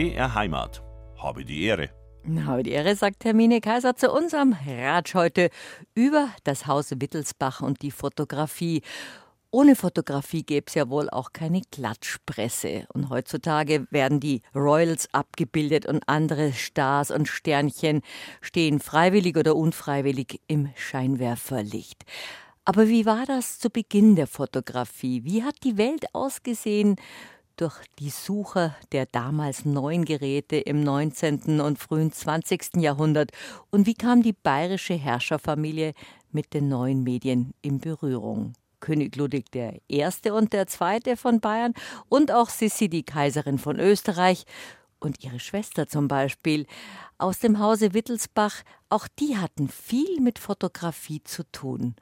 BR Heimat. Habe die Ehre. Habe die Ehre, sagt Hermine Kaiser zu unserem Ratsch heute über das Haus Wittelsbach und die Fotografie. Ohne Fotografie gäbe es ja wohl auch keine Klatschpresse. Und heutzutage werden die Royals abgebildet und andere Stars und Sternchen stehen freiwillig oder unfreiwillig im Scheinwerferlicht. Aber wie war das zu Beginn der Fotografie? Wie hat die Welt ausgesehen durch die Suche der damals neuen Geräte im 19. und frühen 20. Jahrhundert? Und wie kam die bayerische Herrscherfamilie mit den neuen Medien in Berührung? König Ludwig I. und der Zweite von Bayern und auch Sissi, die Kaiserin von Österreich und ihre Schwester zum Beispiel aus dem Hause Wittelsbach, auch die hatten viel mit Fotografie zu tun.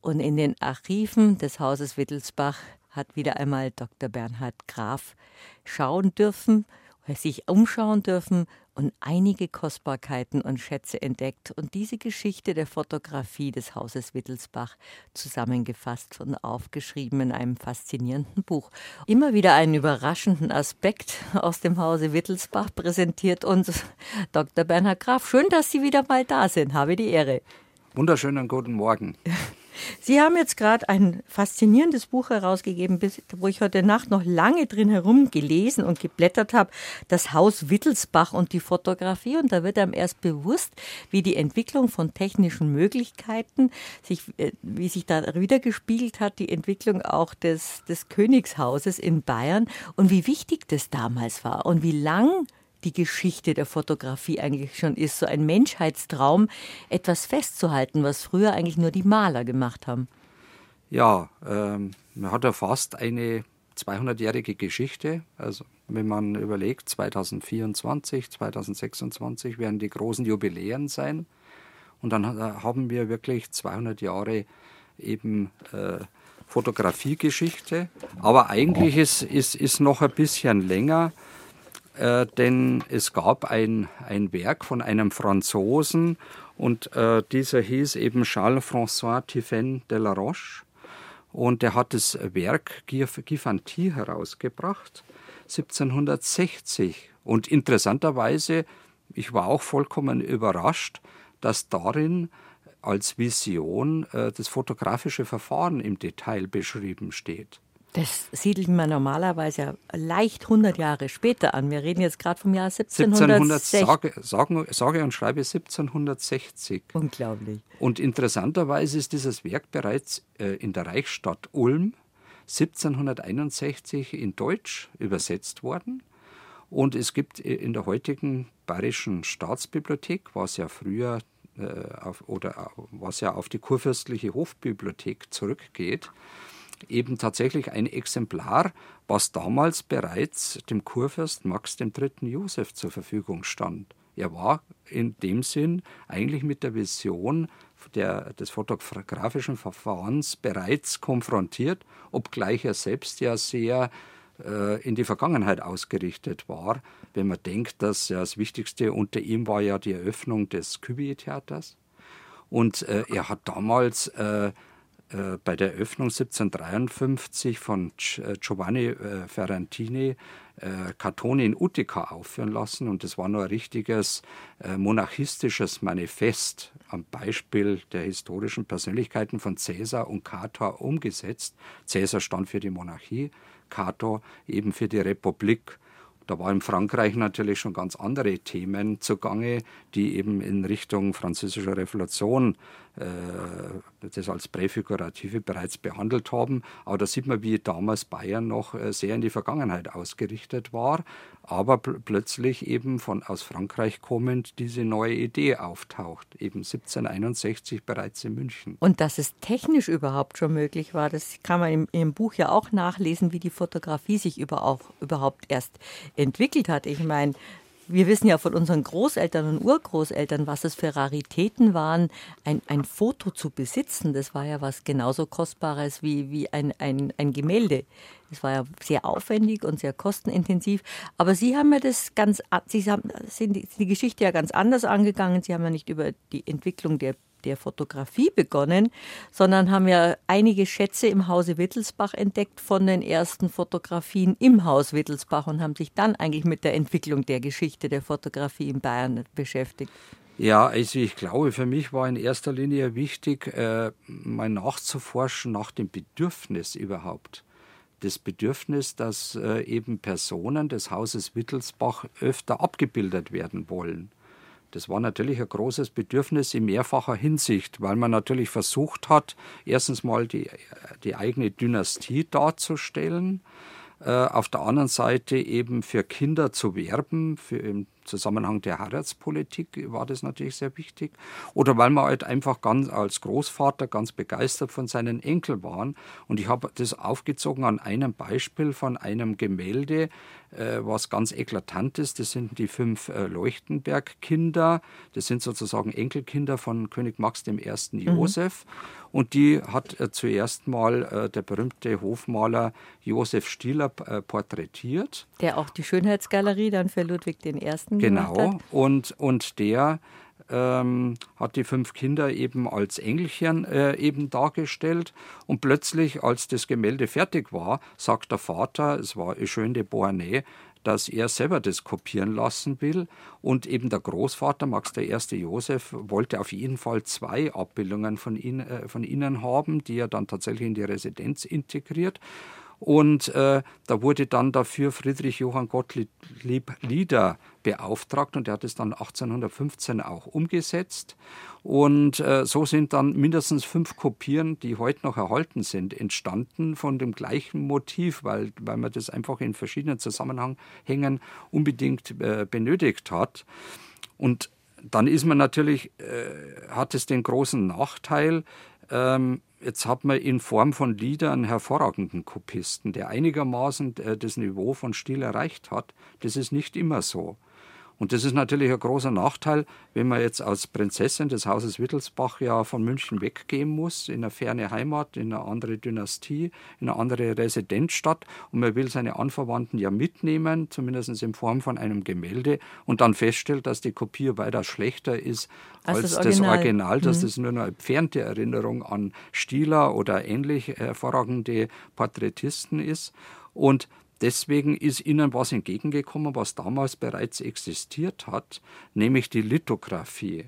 Und in den Archiven des Hauses Wittelsbach hat wieder einmal Dr. Bernhard Graf schauen dürfen, sich umschauen dürfen und einige Kostbarkeiten und Schätze entdeckt und diese Geschichte der Fotografie des Hauses Wittelsbach zusammengefasst und aufgeschrieben in einem faszinierenden Buch. Immer wieder einen überraschenden Aspekt aus dem Hause Wittelsbach präsentiert uns Dr. Bernhard Graf. Schön, dass Sie wieder mal da sind. Habe die Ehre. Wunderschönen guten Morgen. Sie haben jetzt gerade ein faszinierendes Buch herausgegeben, wo ich heute Nacht noch lange drin herum gelesen und geblättert habe, das Haus Wittelsbach und die Fotografie. Und da wird einem erst bewusst, wie die Entwicklung von technischen Möglichkeiten sich, äh, wie sich da wiedergespiegelt hat, die Entwicklung auch des, des Königshauses in Bayern und wie wichtig das damals war und wie lang die Geschichte der Fotografie eigentlich schon ist, so ein Menschheitstraum, etwas festzuhalten, was früher eigentlich nur die Maler gemacht haben. Ja, ähm, man hat ja fast eine 200-jährige Geschichte. Also wenn man überlegt, 2024, 2026 werden die großen Jubiläen sein. Und dann haben wir wirklich 200 Jahre eben äh, Fotografiegeschichte. Aber eigentlich ist, ist noch ein bisschen länger äh, denn es gab ein, ein Werk von einem Franzosen und äh, dieser hieß eben Charles-François Tiphaine de la Roche und der hat das Werk Gifanti herausgebracht 1760 und interessanterweise, ich war auch vollkommen überrascht, dass darin als Vision äh, das fotografische Verfahren im Detail beschrieben steht. Das siedelt man normalerweise ja leicht 100 Jahre später an. Wir reden jetzt gerade vom Jahr 1760. 1700, sage, sage und schreibe 1760. Unglaublich. Und interessanterweise ist dieses Werk bereits äh, in der Reichsstadt Ulm 1761 in Deutsch übersetzt worden. Und es gibt äh, in der heutigen Bayerischen Staatsbibliothek, was ja früher äh, auf, oder was ja auf die kurfürstliche Hofbibliothek zurückgeht, eben tatsächlich ein Exemplar, was damals bereits dem Kurfürst Max III. Josef zur Verfügung stand. Er war in dem Sinn eigentlich mit der Vision der, des fotografischen Verfahrens bereits konfrontiert, obgleich er selbst ja sehr äh, in die Vergangenheit ausgerichtet war. Wenn man denkt, dass ja das Wichtigste unter ihm war ja die Eröffnung des Cuvier-Theaters. Und äh, er hat damals äh, äh, bei der Eröffnung 1753 von äh, Giovanni äh, Ferrantini äh, in Utica aufführen lassen und das war nur ein richtiges monarchistisches Manifest am Beispiel der historischen Persönlichkeiten von Caesar und Cato umgesetzt. Caesar stand für die Monarchie, Cato eben für die Republik. Da waren in Frankreich natürlich schon ganz andere Themen zugange, die eben in Richtung französischer Revolution das als Präfigurative bereits behandelt haben. Aber da sieht man, wie damals Bayern noch äh, sehr in die Vergangenheit ausgerichtet war, aber pl plötzlich eben von aus Frankreich kommend diese neue Idee auftaucht, eben 1761 bereits in München. Und dass es technisch überhaupt schon möglich war, das kann man im, im Buch ja auch nachlesen, wie die Fotografie sich über auch, überhaupt erst entwickelt hat. Ich meine, wir wissen ja von unseren Großeltern und Urgroßeltern, was es für Raritäten waren, ein, ein Foto zu besitzen. Das war ja was genauso Kostbares wie, wie ein, ein, ein Gemälde. Das war ja sehr aufwendig und sehr kostenintensiv. Aber Sie haben ja das ganz, Sie haben, sind die Geschichte ja ganz anders angegangen. Sie haben ja nicht über die Entwicklung der der Fotografie begonnen, sondern haben ja einige Schätze im Hause Wittelsbach entdeckt von den ersten Fotografien im Haus Wittelsbach und haben sich dann eigentlich mit der Entwicklung der Geschichte der Fotografie in Bayern beschäftigt. Ja, also ich glaube, für mich war in erster Linie wichtig, äh, mal nachzuforschen nach dem Bedürfnis überhaupt das Bedürfnis, dass äh, eben Personen des Hauses Wittelsbach öfter abgebildet werden wollen. Das war natürlich ein großes Bedürfnis in mehrfacher Hinsicht, weil man natürlich versucht hat, erstens mal die, die eigene Dynastie darzustellen, äh, auf der anderen Seite eben für Kinder zu werben, für Zusammenhang der Heiratspolitik war das natürlich sehr wichtig. Oder weil man halt einfach ganz als Großvater ganz begeistert von seinen Enkeln waren. Und ich habe das aufgezogen an einem Beispiel von einem Gemälde, äh, was ganz eklatant ist. Das sind die fünf äh, Leuchtenberg-Kinder. Das sind sozusagen Enkelkinder von König Max I. Mhm. Josef. Mhm. Und die hat äh, zuerst mal äh, der berühmte Hofmaler Josef Stieler äh, porträtiert. Der auch die Schönheitsgalerie dann für Ludwig I. Genau. gemacht hat. Und, und der ähm, hat die fünf Kinder eben als Engelchen äh, eben dargestellt. Und plötzlich, als das Gemälde fertig war, sagt der Vater, es war Eugène de Beauharnais, dass er selber das kopieren lassen will. Und eben der Großvater, Max I. Josef, wollte auf jeden Fall zwei Abbildungen von, ihn, äh, von ihnen haben, die er dann tatsächlich in die Residenz integriert. Und äh, da wurde dann dafür Friedrich Johann Gottlieb Lieder beauftragt und er hat es dann 1815 auch umgesetzt. Und äh, so sind dann mindestens fünf Kopien, die heute noch erhalten sind, entstanden von dem gleichen Motiv, weil, weil man das einfach in verschiedenen Zusammenhängen unbedingt äh, benötigt hat. Und dann ist man natürlich, äh, hat es den großen Nachteil, ähm, Jetzt hat man in Form von Lieder einen hervorragenden Kopisten, der einigermaßen äh, das Niveau von Stil erreicht hat. Das ist nicht immer so. Und das ist natürlich ein großer Nachteil, wenn man jetzt als Prinzessin des Hauses Wittelsbach ja von München weggehen muss, in eine ferne Heimat, in eine andere Dynastie, in eine andere Residenzstadt und man will seine Anverwandten ja mitnehmen, zumindest in Form von einem Gemälde und dann feststellt, dass die Kopie weiter schlechter ist als, als das, Original. das Original, dass mhm. das nur eine entfernte Erinnerung an Stieler oder ähnlich hervorragende Porträtisten ist. Und Deswegen ist ihnen was entgegengekommen, was damals bereits existiert hat, nämlich die Lithografie.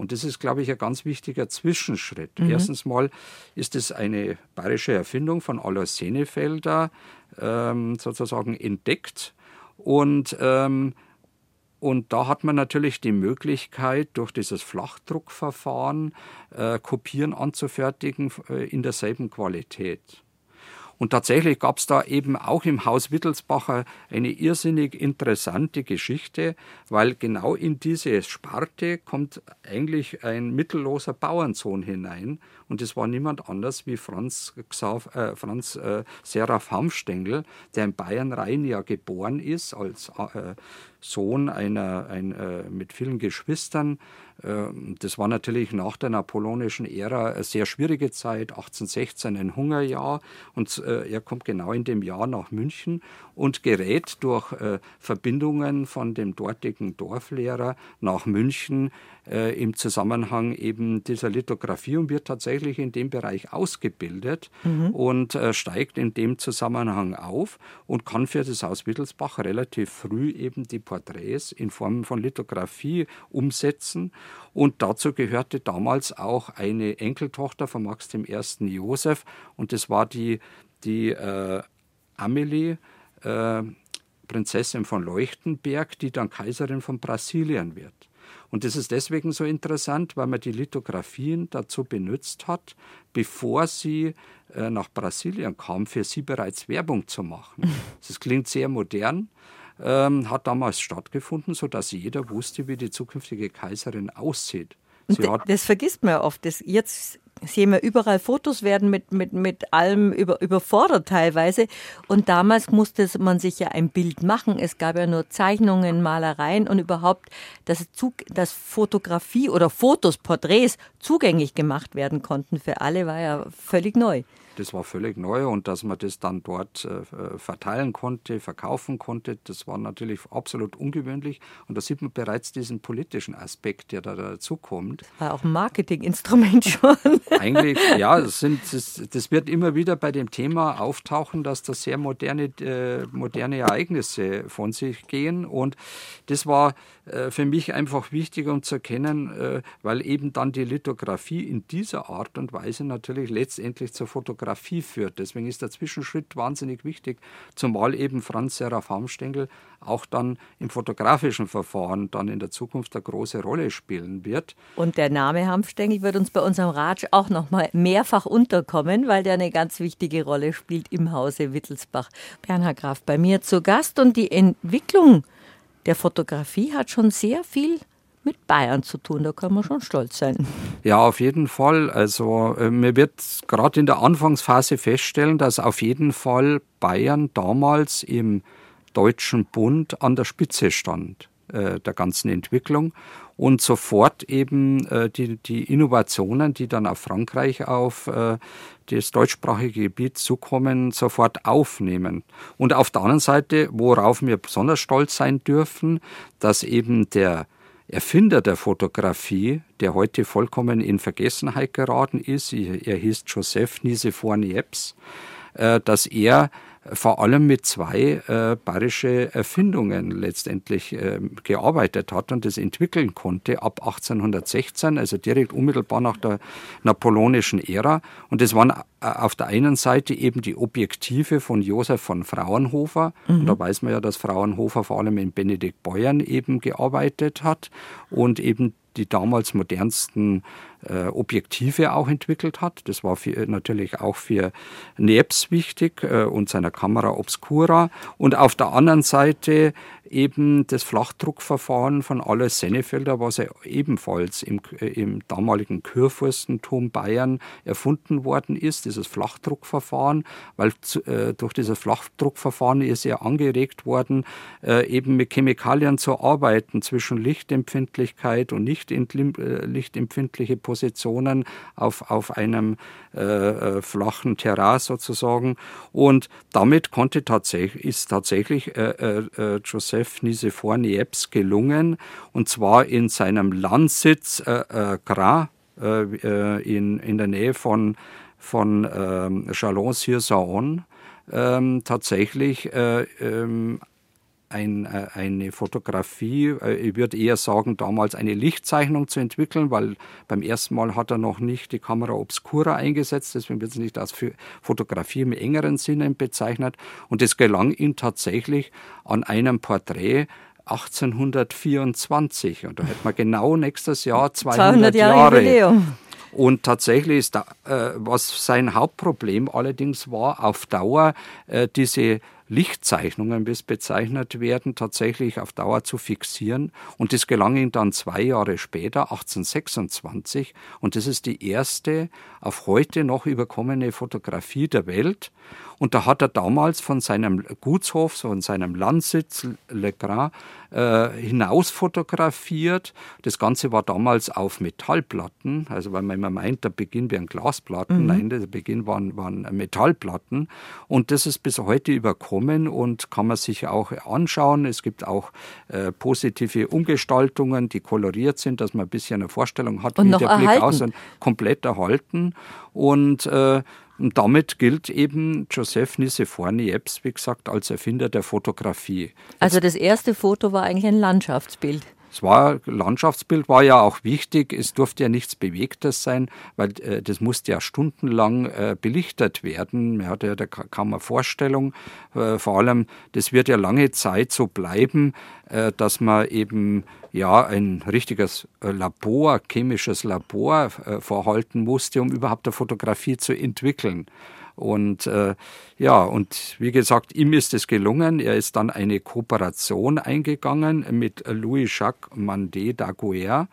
Und das ist, glaube ich, ein ganz wichtiger Zwischenschritt. Mhm. Erstens mal ist es eine bayerische Erfindung von Alois Senefelder ähm, sozusagen entdeckt. Und, ähm, und da hat man natürlich die Möglichkeit, durch dieses Flachdruckverfahren äh, Kopien anzufertigen äh, in derselben Qualität. Und tatsächlich gab es da eben auch im Haus Wittelsbacher eine irrsinnig interessante Geschichte, weil genau in diese Sparte kommt eigentlich ein mittelloser Bauernsohn hinein. Und es war niemand anders wie Franz, Xav, äh, Franz äh, Seraph Hamstengel, der in Bayern-Rhein ja geboren ist als äh, Sohn einer ein, äh, mit vielen Geschwistern. Ähm, das war natürlich nach der napoleonischen Ära eine sehr schwierige Zeit, 1816 ein Hungerjahr und äh, er kommt genau in dem Jahr nach München und gerät durch äh, Verbindungen von dem dortigen Dorflehrer nach München äh, im Zusammenhang eben dieser Lithografie und wird tatsächlich in dem Bereich ausgebildet mhm. und äh, steigt in dem Zusammenhang auf und kann für das Haus Wittelsbach relativ früh eben die Porträts in Form von Lithografie umsetzen. Und dazu gehörte damals auch eine Enkeltochter von Max I. Josef und das war die, die äh, Amelie, äh, Prinzessin von Leuchtenberg, die dann Kaiserin von Brasilien wird. Und das ist deswegen so interessant, weil man die Lithografien dazu benutzt hat, bevor sie äh, nach Brasilien kam, für sie bereits Werbung zu machen. Das klingt sehr modern, ähm, hat damals stattgefunden, sodass jeder wusste, wie die zukünftige Kaiserin aussieht. Das vergisst man oft. Das jetzt sehen wir überall Fotos werden mit, mit, mit allem über, überfordert teilweise. Und damals musste man sich ja ein Bild machen. Es gab ja nur Zeichnungen, Malereien und überhaupt, dass, dass Fotografie oder Fotos, Porträts zugänglich gemacht werden konnten für alle, war ja völlig neu. Das war völlig neu und dass man das dann dort äh, verteilen konnte, verkaufen konnte, das war natürlich absolut ungewöhnlich. Und da sieht man bereits diesen politischen Aspekt, der da dazukommt. War auch ein Marketinginstrument schon. Eigentlich, ja, das, sind, das, das, wird immer wieder bei dem Thema auftauchen, dass da sehr moderne, äh, moderne Ereignisse von sich gehen. Und das war äh, für mich einfach wichtig, um zu erkennen, äh, weil eben dann die Lithografie in dieser Art und Weise natürlich letztendlich zur Fotografie führt. Deswegen ist der Zwischenschritt wahnsinnig wichtig, zumal eben Franz Seraph Hamstengel auch dann im fotografischen Verfahren dann in der Zukunft eine große Rolle spielen wird. Und der Name Hamstengel wird uns bei unserem Ratsch auch noch mal mehrfach unterkommen, weil der eine ganz wichtige Rolle spielt im Hause Wittelsbach. Bernhard Graf bei mir zu Gast und die Entwicklung der Fotografie hat schon sehr viel mit Bayern zu tun. Da kann man schon stolz sein. Ja, auf jeden Fall. Also äh, mir wird gerade in der Anfangsphase feststellen, dass auf jeden Fall Bayern damals im Deutschen Bund an der Spitze stand äh, der ganzen Entwicklung und sofort eben äh, die, die Innovationen, die dann auf Frankreich, auf äh, das deutschsprachige Gebiet zukommen, sofort aufnehmen. Und auf der anderen Seite, worauf wir besonders stolz sein dürfen, dass eben der Erfinder der Fotografie, der heute vollkommen in Vergessenheit geraten ist, er hieß Joseph Nicephore Niepce, äh, dass er vor allem mit zwei äh, bayerische Erfindungen letztendlich äh, gearbeitet hat und das entwickeln konnte ab 1816, also direkt unmittelbar nach der napoleonischen Ära. Und das waren äh, auf der einen Seite eben die Objektive von Josef von Fraunhofer. Mhm. Und da weiß man ja, dass Fraunhofer vor allem in Benedikt Beuern eben gearbeitet hat und eben die damals modernsten äh, Objektive auch entwickelt hat. Das war für, natürlich auch für Niepce wichtig äh, und seiner Kamera Obscura. Und auf der anderen Seite eben das Flachdruckverfahren von Alois Sennefelder, was ja ebenfalls im, im damaligen Kurfürstentum Bayern erfunden worden ist, dieses Flachdruckverfahren, weil äh, durch dieses Flachdruckverfahren ist ja angeregt worden, äh, eben mit Chemikalien zu arbeiten zwischen Lichtempfindlichkeit und nicht äh, lichtempfindliche Positionen auf, auf einem äh, äh, flachen Terrain sozusagen. Und damit konnte tatsächlich, ist tatsächlich Joseph Joseph Nicephore Niepce gelungen, und zwar in seinem Landsitz äh, äh, Gras äh, äh, in, in der Nähe von, von ähm, Chalon-sur-Saône ähm, tatsächlich äh, ähm, ein, äh, eine Fotografie, äh, ich würde eher sagen, damals eine Lichtzeichnung zu entwickeln, weil beim ersten Mal hat er noch nicht die Kamera Obscura eingesetzt, deswegen wird es nicht als Fotografie im engeren Sinne bezeichnet. Und es gelang ihm tatsächlich an einem Porträt 1824. Und da hätten wir genau nächstes Jahr 200, 200 Jahre. Jahre. Und tatsächlich ist, da, äh, was sein Hauptproblem allerdings war, auf Dauer äh, diese Lichtzeichnungen, wie es bezeichnet werden, tatsächlich auf Dauer zu fixieren. Und das gelang ihm dann zwei Jahre später, 1826. Und das ist die erste auf heute noch überkommene Fotografie der Welt. Und da hat er damals von seinem Gutshof, von seinem Landsitz Le Grand, äh, hinaus fotografiert. Das Ganze war damals auf Metallplatten, also weil man immer meint, der Beginn wären Glasplatten. Mhm. Nein, der Beginn waren, waren Metallplatten. Und das ist bis heute überkommen und kann man sich auch anschauen. Es gibt auch äh, positive Umgestaltungen, die koloriert sind, dass man ein bisschen eine Vorstellung hat, und wie der erhalten. Blick aussieht. Komplett erhalten. Und äh, und damit gilt eben Joseph Nicephore Niepce, wie gesagt, als Erfinder der Fotografie. Also das erste Foto war eigentlich ein Landschaftsbild. Es war Landschaftsbild war ja auch wichtig. Es durfte ja nichts Bewegtes sein, weil äh, das musste ja stundenlang äh, belichtet werden. Man hatte ja da kaum eine Vorstellung. Äh, vor allem, das wird ja lange Zeit so bleiben, äh, dass man eben ja ein richtiges äh, Labor, chemisches Labor äh, vorhalten musste, um überhaupt eine Fotografie zu entwickeln. Und äh, ja, und wie gesagt, ihm ist es gelungen. Er ist dann eine Kooperation eingegangen mit Louis-Jacques Mandé d'Aguerre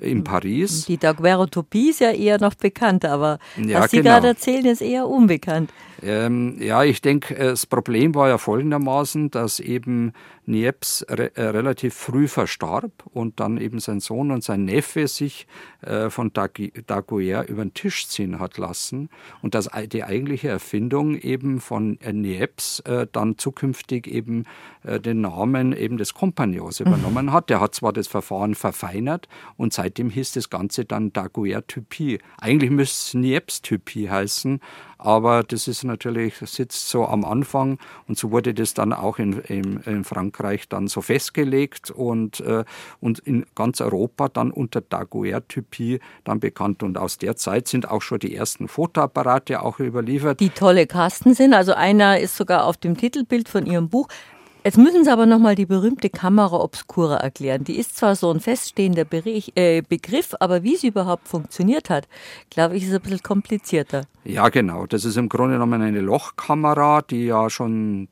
in Paris. Die Daguerreotopie ist ja eher noch bekannt, aber ja, was Sie genau. gerade erzählen, ist eher unbekannt. Ähm, ja, ich denke, das Problem war ja folgendermaßen, dass eben Niepce re äh, relativ früh verstarb und dann eben sein Sohn und sein Neffe sich äh, von Daguerre über den Tisch ziehen hat lassen und dass die eigentliche Erfindung eben von äh, Niepce äh, dann zukünftig eben äh, den Namen eben des Kompagnons mhm. übernommen hat. Der hat zwar das Verfahren verfeinert und seitdem hieß das Ganze dann Daguerre-Typie. Eigentlich müsste es Niepce-Typie heißen, aber das ist natürlich, sitzt so am Anfang und so wurde das dann auch in, in, in Frankreich dann so festgelegt und, äh, und in ganz Europa dann unter Daguerre-Typie dann bekannt. Und aus der Zeit sind auch schon die ersten Fotoapparate auch überliefert. Die tolle Kasten sind, also einer ist sogar auf dem Titelbild von Ihrem Buch. Jetzt müssen Sie aber nochmal die berühmte Kamera Obscura erklären. Die ist zwar so ein feststehender Bericht, äh, Begriff, aber wie sie überhaupt funktioniert hat, glaube ich, ist ein bisschen komplizierter. Ja, genau. Das ist im Grunde genommen eine Lochkamera, die ja schon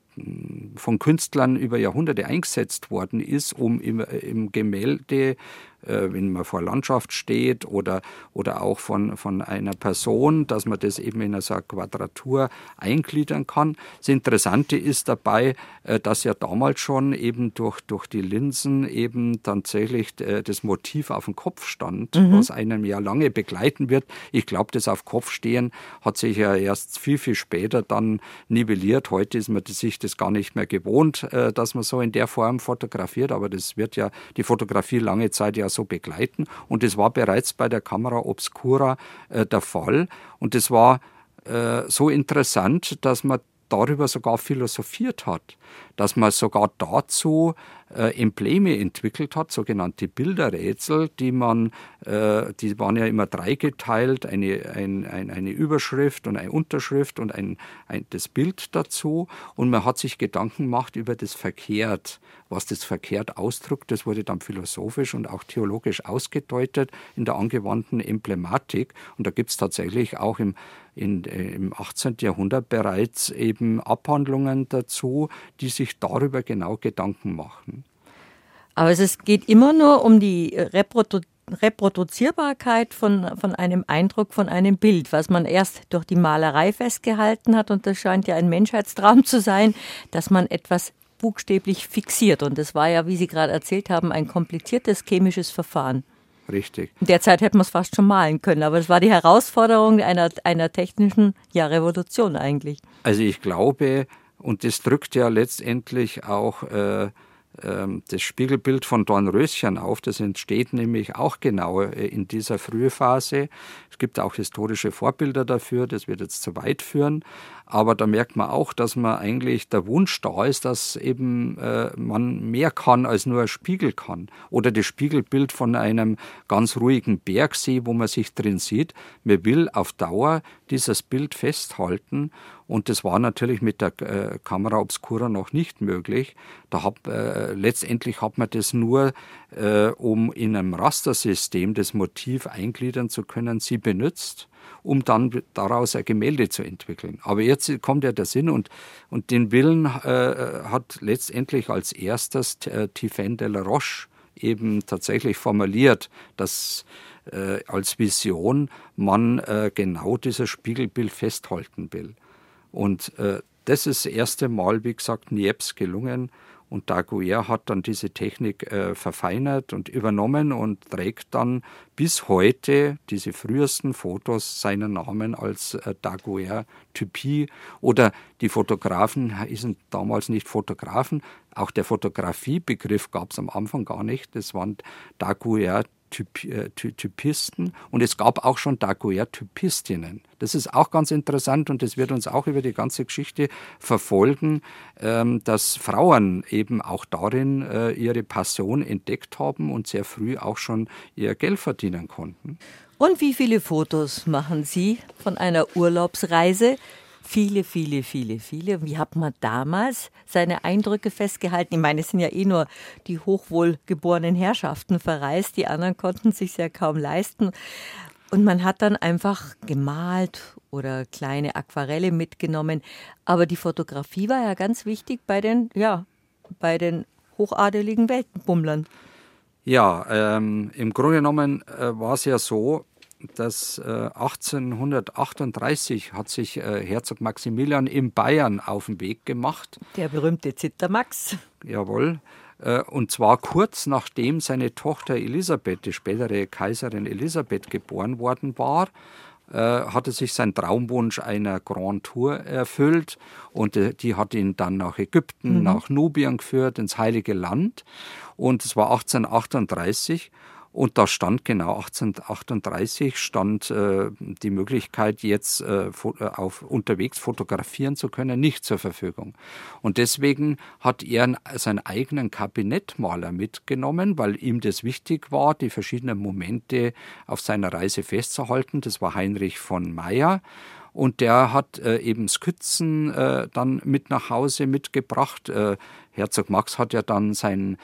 von Künstlern über Jahrhunderte eingesetzt worden ist, um im, im Gemälde äh, wenn man vor Landschaft steht oder, oder auch von, von einer Person, dass man das eben in einer Quadratur eingliedern kann. Das Interessante ist dabei, äh, dass ja damals schon eben durch, durch die Linsen eben tatsächlich äh, das Motiv auf dem Kopf stand, mhm. was einem ja lange begleiten wird. Ich glaube, das auf Kopf stehen hat sich ja erst viel, viel später dann nivelliert. Heute ist man sich das gar nicht mehr gewohnt, dass man so in der Form fotografiert, aber das wird ja die Fotografie lange Zeit ja so begleiten. Und das war bereits bei der Kamera Obscura äh, der Fall. Und das war äh, so interessant, dass man darüber sogar philosophiert hat, dass man sogar dazu äh, Embleme entwickelt hat, sogenannte Bilderrätsel, die man, äh, die waren ja immer dreigeteilt, eine, ein, ein, eine Überschrift und eine Unterschrift und ein, ein, das Bild dazu. Und man hat sich Gedanken gemacht über das Verkehrt, was das Verkehrt ausdrückt. Das wurde dann philosophisch und auch theologisch ausgedeutet in der angewandten Emblematik. Und da gibt es tatsächlich auch im in, äh, im 18. Jahrhundert bereits eben Abhandlungen dazu, die sich darüber genau Gedanken machen. Aber es geht immer nur um die Reprodu Reproduzierbarkeit von, von einem Eindruck, von einem Bild, was man erst durch die Malerei festgehalten hat. Und das scheint ja ein Menschheitstraum zu sein, dass man etwas buchstäblich fixiert. Und das war ja, wie Sie gerade erzählt haben, ein kompliziertes chemisches Verfahren. Richtig. In der Zeit hätte man es fast schon malen können, aber es war die Herausforderung einer, einer technischen ja, Revolution eigentlich. Also ich glaube, und das drückt ja letztendlich auch äh, das Spiegelbild von Dornröschen auf. Das entsteht nämlich auch genau äh, in dieser Frühphase. Es gibt auch historische Vorbilder dafür, das wird jetzt zu weit führen. Aber da merkt man auch, dass man eigentlich der Wunsch da ist, dass eben äh, man mehr kann, als nur ein Spiegel kann. Oder das Spiegelbild von einem ganz ruhigen Bergsee, wo man sich drin sieht. Man will auf Dauer dieses Bild festhalten. Und das war natürlich mit der äh, Kamera Obscura noch nicht möglich. Da hab, äh, letztendlich hat man das nur, äh, um in einem Rastersystem das Motiv eingliedern zu können, sie benutzt um dann daraus ein Gemälde zu entwickeln. Aber jetzt kommt ja der Sinn und, und den Willen äh, hat letztendlich als erstes äh, Tiphaine de la Roche eben tatsächlich formuliert, dass äh, als Vision man äh, genau dieses Spiegelbild festhalten will. Und äh, das ist das erste Mal, wie gesagt, Niepce gelungen, und Daguerre hat dann diese Technik äh, verfeinert und übernommen und trägt dann bis heute diese frühesten Fotos seinen Namen als äh, Daguerre-Typie. Oder die Fotografen hießen damals nicht Fotografen. Auch der Fotografiebegriff gab es am Anfang gar nicht. Das waren Daguerre Typ, äh, Typisten und es gab auch schon Daguerre-Typistinnen. Das ist auch ganz interessant und das wird uns auch über die ganze Geschichte verfolgen, ähm, dass Frauen eben auch darin äh, ihre Passion entdeckt haben und sehr früh auch schon ihr Geld verdienen konnten. Und wie viele Fotos machen Sie von einer Urlaubsreise? Viele, viele, viele, viele. Wie hat man damals seine Eindrücke festgehalten? Ich meine, es sind ja eh nur die hochwohlgeborenen Herrschaften verreist, die anderen konnten sich ja kaum leisten. Und man hat dann einfach gemalt oder kleine Aquarelle mitgenommen. Aber die Fotografie war ja ganz wichtig bei den, ja, bei den hochadeligen Weltenbummlern. Ja, ähm, im Grunde genommen äh, war es ja so, dass äh, 1838 hat sich äh, Herzog Maximilian in Bayern auf den Weg gemacht. Der berühmte Zittermax. Jawohl. Äh, und zwar kurz nachdem seine Tochter Elisabeth, die spätere Kaiserin Elisabeth, geboren worden war äh, hatte sich sein Traumwunsch einer Grand Tour erfüllt und äh, die hat ihn dann nach Ägypten, mhm. nach Nubien geführt, ins Heilige Land und es war 1838 und da stand genau 1838 stand äh, die Möglichkeit, jetzt äh, äh, auf, unterwegs fotografieren zu können, nicht zur Verfügung. Und deswegen hat er seinen eigenen Kabinettmaler mitgenommen, weil ihm das wichtig war, die verschiedenen Momente auf seiner Reise festzuhalten. Das war Heinrich von Meyer. Und der hat äh, eben Skizzen äh, dann mit nach Hause mitgebracht. Äh, Herzog Max hat ja dann sein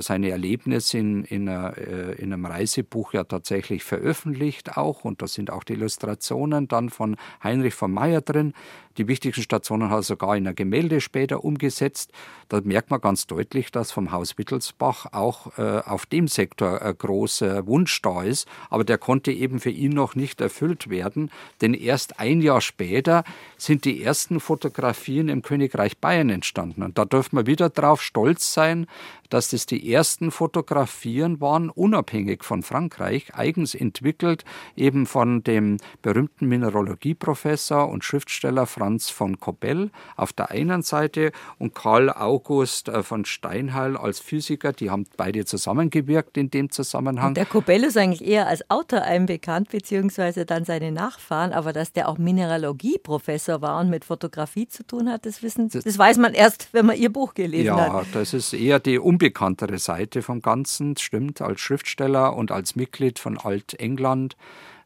seine Erlebnisse in, in, einer, äh, in, einem Reisebuch ja tatsächlich veröffentlicht auch und da sind auch die Illustrationen dann von Heinrich von Meyer drin. Die wichtigsten Stationen hat er sogar in ein Gemälde später umgesetzt. Da merkt man ganz deutlich, dass vom Haus Wittelsbach auch äh, auf dem Sektor ein großer Wunsch da ist, aber der konnte eben für ihn noch nicht erfüllt werden, denn erst ein Jahr später sind die ersten Fotografien im Königreich Bayern entstanden und da dürfen wir wieder drauf stolz sein, dass das die ersten Fotografien waren, unabhängig von Frankreich, eigens entwickelt, eben von dem berühmten Mineralogieprofessor und Schriftsteller Franz von Kobell auf der einen Seite und Karl August äh, von Steinheil als Physiker, die haben beide zusammengewirkt in dem Zusammenhang. Und der Kobell ist eigentlich eher als Autor einem bekannt, beziehungsweise dann seine Nachfahren, aber dass der auch Mineralogieprofessor war und mit Fotografie zu tun hat, das wissen, das, das weiß man erst, wenn man ihr Buch gelesen ja, hat. Ja, das ist eher die um unbekanntere Seite vom Ganzen, stimmt, als Schriftsteller und als Mitglied von Alt-England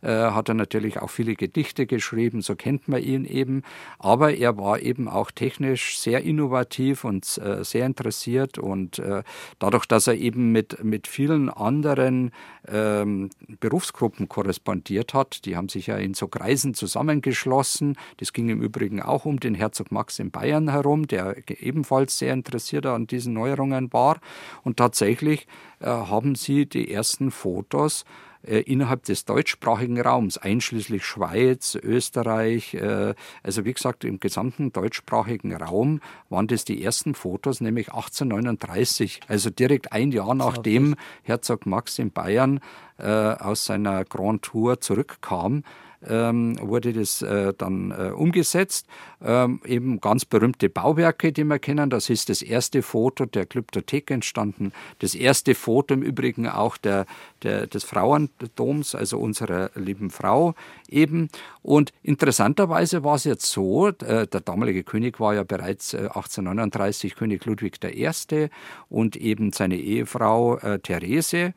hat er natürlich auch viele Gedichte geschrieben, so kennt man ihn eben. Aber er war eben auch technisch sehr innovativ und äh, sehr interessiert und äh, dadurch, dass er eben mit, mit vielen anderen ähm, Berufsgruppen korrespondiert hat, die haben sich ja in so Kreisen zusammengeschlossen. Das ging im Übrigen auch um den Herzog Max in Bayern herum, der ebenfalls sehr interessiert an diesen Neuerungen war. Und tatsächlich äh, haben sie die ersten Fotos äh, innerhalb des deutschsprachigen Raums, einschließlich Schweiz, Österreich, äh, also wie gesagt, im gesamten deutschsprachigen Raum waren das die ersten Fotos, nämlich 1839, also direkt ein Jahr nachdem Herzog Max in Bayern äh, aus seiner Grand Tour zurückkam ähm, wurde das äh, dann äh, umgesetzt. Ähm, eben ganz berühmte Bauwerke, die wir kennen. Das ist das erste Foto der Glyptothek entstanden. Das erste Foto im Übrigen auch der, der, des Frauendoms, also unserer lieben Frau eben. Und interessanterweise war es jetzt so, äh, der damalige König war ja bereits 1839 äh, König Ludwig I. und eben seine Ehefrau äh, Therese.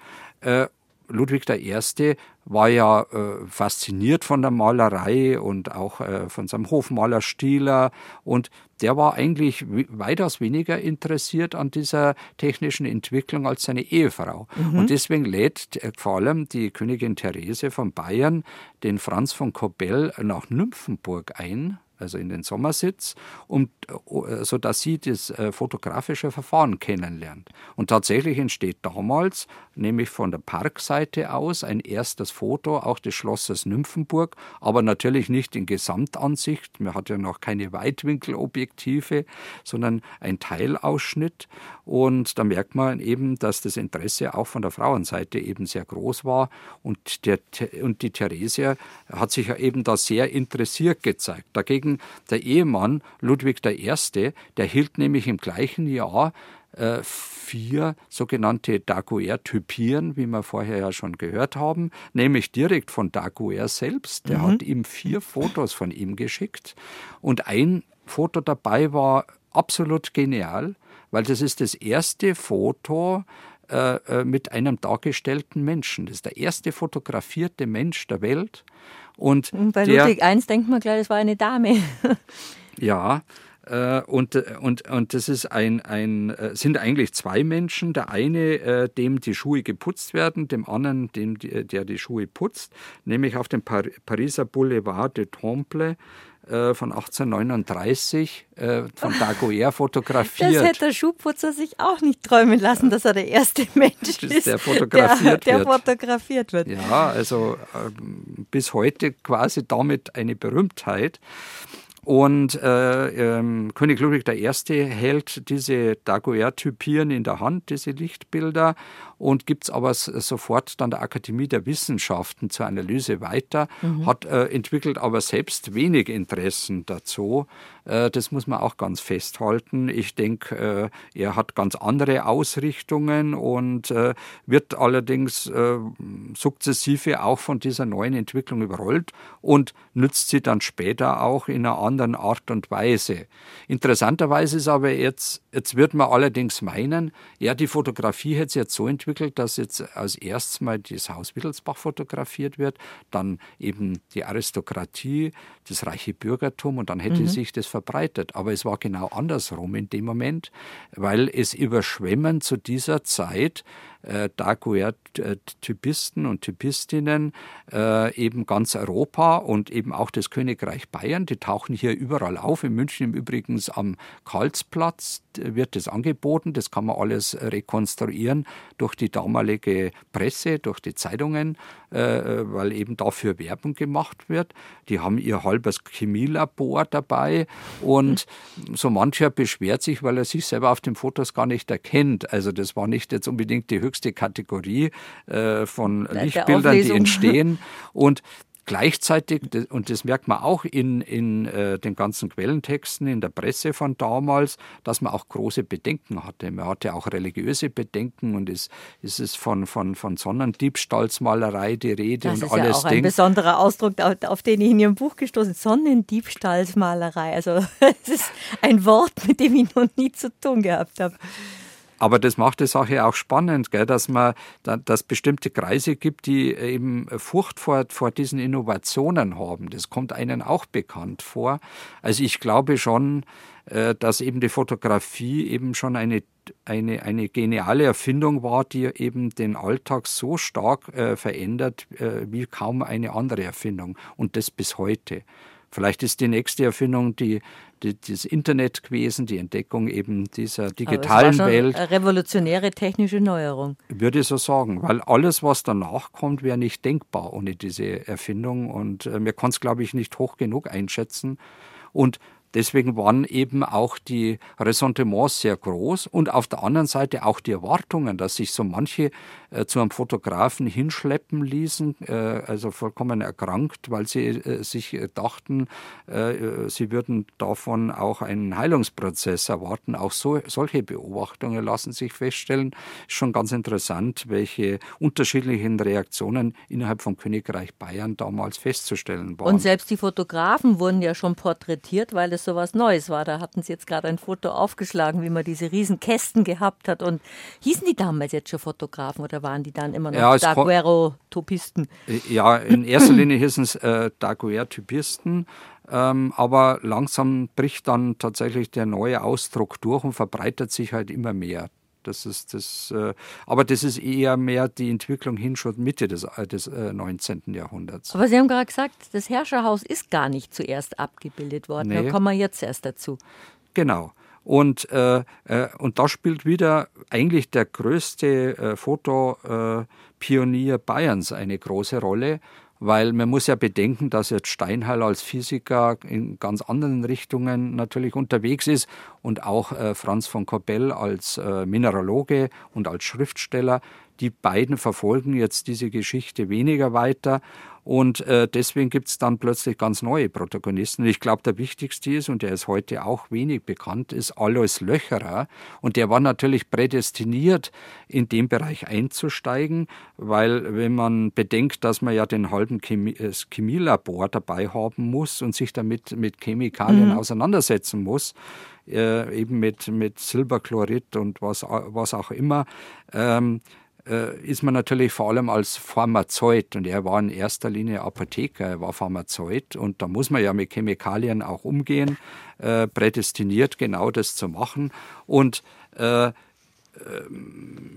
Äh, Ludwig I. war ja äh, fasziniert von der Malerei und auch äh, von seinem Hofmaler Stieler und der war eigentlich weitaus weniger interessiert an dieser technischen Entwicklung als seine Ehefrau. Mhm. Und deswegen lädt vor allem die Königin Therese von Bayern den Franz von Kobell nach Nymphenburg ein, also in den Sommersitz, um, äh, sodass sie das äh, fotografische Verfahren kennenlernt. Und tatsächlich entsteht damals, nämlich von der Parkseite aus, ein erstes Foto auch des Schlosses Nymphenburg, aber natürlich nicht in Gesamtansicht. Man hat ja noch keine Weitwinkelobjektive, sondern ein Teilausschnitt. Und da merkt man eben, dass das Interesse auch von der Frauenseite eben sehr groß war. Und, der, und die Theresia hat sich ja eben da sehr interessiert gezeigt. Dagegen der Ehemann Ludwig I., der hielt nämlich im gleichen Jahr äh, vier sogenannte Daguerre-Typieren, wie wir vorher ja schon gehört haben, nämlich direkt von Daguerre selbst. Der mhm. hat ihm vier Fotos von ihm geschickt und ein Foto dabei war absolut genial, weil das ist das erste Foto, äh, äh mit einem dargestellten Menschen. Das ist der erste fotografierte Mensch der Welt. Und, bei der, Ludwig I denkt man gleich, das war eine Dame. ja, und, und, und das ist ein, ein, äh, sind eigentlich zwei Menschen. Der eine, äh, dem die Schuhe geputzt werden, dem anderen, dem, der die Schuhe putzt, nämlich auf dem Pariser Boulevard de Temple äh, von 1839 äh, von Daguerre fotografiert. Das hätte der Schuhputzer sich auch nicht träumen lassen, dass er der erste Mensch ist, der fotografiert der, der wird. fotografiert wird. Ja, also ähm, bis heute quasi damit eine Berühmtheit. Und äh, ähm, König Ludwig I. hält diese Daguerre-Typieren in der Hand, diese Lichtbilder, und gibt es aber sofort dann der Akademie der Wissenschaften zur Analyse weiter, mhm. hat äh, entwickelt aber selbst wenig Interessen dazu. Äh, das muss man auch ganz festhalten. Ich denke, äh, er hat ganz andere Ausrichtungen und äh, wird allerdings äh, sukzessive auch von dieser neuen Entwicklung überrollt und nützt sie dann später auch in einer anderen Art und Weise. Interessanterweise ist aber jetzt, jetzt wird man allerdings meinen, ja, die Fotografie hätte sich jetzt so entwickelt, dass jetzt als erstes mal das Haus Wittelsbach fotografiert wird, dann eben die Aristokratie, das reiche Bürgertum und dann hätte mhm. sich das verbreitet. Aber es war genau andersrum in dem Moment, weil es überschwemmen zu dieser Zeit äh, Daguerre-Typisten und Typistinnen äh, eben ganz Europa und eben auch das Königreich Bayern. Die tauchen hier überall auf. In München im Übrigen am Karlsplatz wird das angeboten. Das kann man alles rekonstruieren durch die damalige Presse, durch die Zeitungen, äh, weil eben dafür Werbung gemacht wird. Die haben ihr halbes Chemielabor dabei und so mancher beschwert sich, weil er sich selber auf den Fotos gar nicht erkennt. Also das war nicht jetzt unbedingt die höchste Kategorie äh, von Lichtbildern, die entstehen. Und Gleichzeitig, und das merkt man auch in, in äh, den ganzen Quellentexten, in der Presse von damals, dass man auch große Bedenken hatte. Man hatte auch religiöse Bedenken und es, es ist von, von, von Sonnendiebstahlsmalerei die Rede das und alles. Das ist ja auch ein besonderer Ausdruck, auf, auf den ich in Ihrem Buch gestoßen Sonnendiebstahlsmalerei. Also es ist ein Wort, mit dem ich noch nie zu tun gehabt habe. Aber das macht die Sache auch spannend, gell, dass man, dass bestimmte Kreise gibt, die eben Furcht vor, vor diesen Innovationen haben. Das kommt einem auch bekannt vor. Also ich glaube schon, äh, dass eben die Fotografie eben schon eine, eine, eine geniale Erfindung war, die eben den Alltag so stark äh, verändert äh, wie kaum eine andere Erfindung. Und das bis heute. Vielleicht ist die nächste Erfindung die, die, das Internet gewesen, die Entdeckung eben dieser digitalen Aber es war Welt. Eine revolutionäre technische Neuerung. Würde ich so sagen, weil alles, was danach kommt, wäre nicht denkbar ohne diese Erfindung. Und äh, man kann es, glaube ich, nicht hoch genug einschätzen. Und Deswegen waren eben auch die Ressentiments sehr groß und auf der anderen Seite auch die Erwartungen, dass sich so manche äh, zu einem Fotografen hinschleppen ließen, äh, also vollkommen erkrankt, weil sie äh, sich dachten, äh, sie würden davon auch einen Heilungsprozess erwarten. Auch so, solche Beobachtungen lassen sich feststellen. Ist schon ganz interessant, welche unterschiedlichen Reaktionen innerhalb vom Königreich Bayern damals festzustellen waren. Und selbst die Fotografen wurden ja schon porträtiert, weil es so was Neues war. Da hatten Sie jetzt gerade ein Foto aufgeschlagen, wie man diese riesen Kästen gehabt hat. Und hießen die damals jetzt schon Fotografen oder waren die dann immer noch ja, Daguerreotypisten? Ja, in erster Linie hießen es äh, Daguerreotypisten. Ähm, aber langsam bricht dann tatsächlich der neue Ausdruck durch und verbreitet sich halt immer mehr. Das ist das, äh, aber das ist eher mehr die Entwicklung hin schon Mitte des, äh, des äh, 19. Jahrhunderts. Aber Sie haben gerade gesagt, das Herrscherhaus ist gar nicht zuerst abgebildet worden. Nee. Da kommen wir jetzt erst dazu. Genau. Und, äh, äh, und da spielt wieder eigentlich der größte äh, Fotopionier Bayerns eine große Rolle, weil man muss ja bedenken, dass jetzt Steinheil als Physiker in ganz anderen Richtungen natürlich unterwegs ist und auch äh, Franz von Koppel als äh, Mineraloge und als Schriftsteller. Die beiden verfolgen jetzt diese Geschichte weniger weiter und äh, deswegen gibt es dann plötzlich ganz neue Protagonisten. Und ich glaube, der wichtigste ist, und der ist heute auch wenig bekannt, ist Alois Löcherer. Und der war natürlich prädestiniert, in dem Bereich einzusteigen, weil wenn man bedenkt, dass man ja den halben Chemie, das Chemielabor dabei haben muss und sich damit mit Chemikalien mhm. auseinandersetzen muss, äh, eben mit, mit Silberchlorid und was, was auch immer, ähm, äh, ist man natürlich vor allem als Pharmazeut und er war in erster Linie Apotheker, er war Pharmazeut und da muss man ja mit Chemikalien auch umgehen, äh, prädestiniert genau das zu machen. Und äh,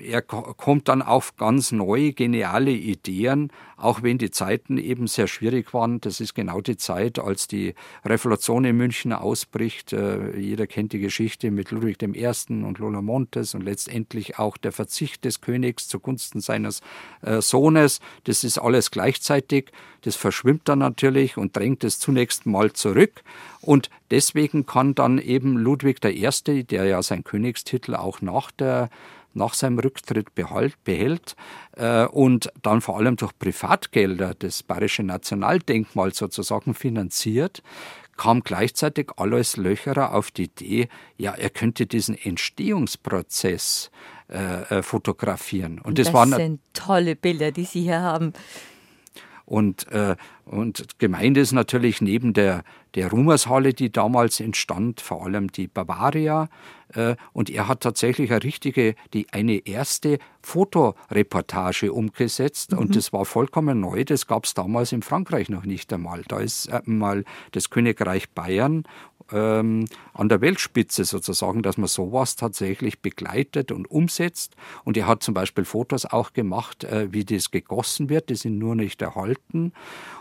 er kommt dann auf ganz neue, geniale Ideen, auch wenn die Zeiten eben sehr schwierig waren. Das ist genau die Zeit, als die Revolution in München ausbricht. Äh, jeder kennt die Geschichte mit Ludwig I. und Lola Montes und letztendlich auch der Verzicht des Königs zugunsten seines äh, Sohnes. Das ist alles gleichzeitig. Das verschwimmt dann natürlich und drängt es zunächst mal zurück. Und deswegen kann dann eben Ludwig I., der ja seinen Königstitel auch nach der nach seinem Rücktritt behalt, behält äh, und dann vor allem durch Privatgelder das Bayerische Nationaldenkmal sozusagen finanziert, kam gleichzeitig Alois Löcherer auf die Idee, ja, er könnte diesen Entstehungsprozess äh, äh fotografieren. Und das, das waren sind tolle Bilder, die Sie hier haben. Und, äh, und gemeint ist natürlich neben der, der Rumershalle, die damals entstand, vor allem die Bavaria. Äh, und er hat tatsächlich eine richtige, die, eine erste Fotoreportage umgesetzt. Mhm. Und das war vollkommen neu. Das gab es damals in Frankreich noch nicht einmal. Da ist äh, mal das Königreich Bayern ähm, an der Weltspitze sozusagen, dass man sowas tatsächlich begleitet und umsetzt. Und er hat zum Beispiel Fotos auch gemacht, äh, wie das gegossen wird. Die sind nur nicht erhalten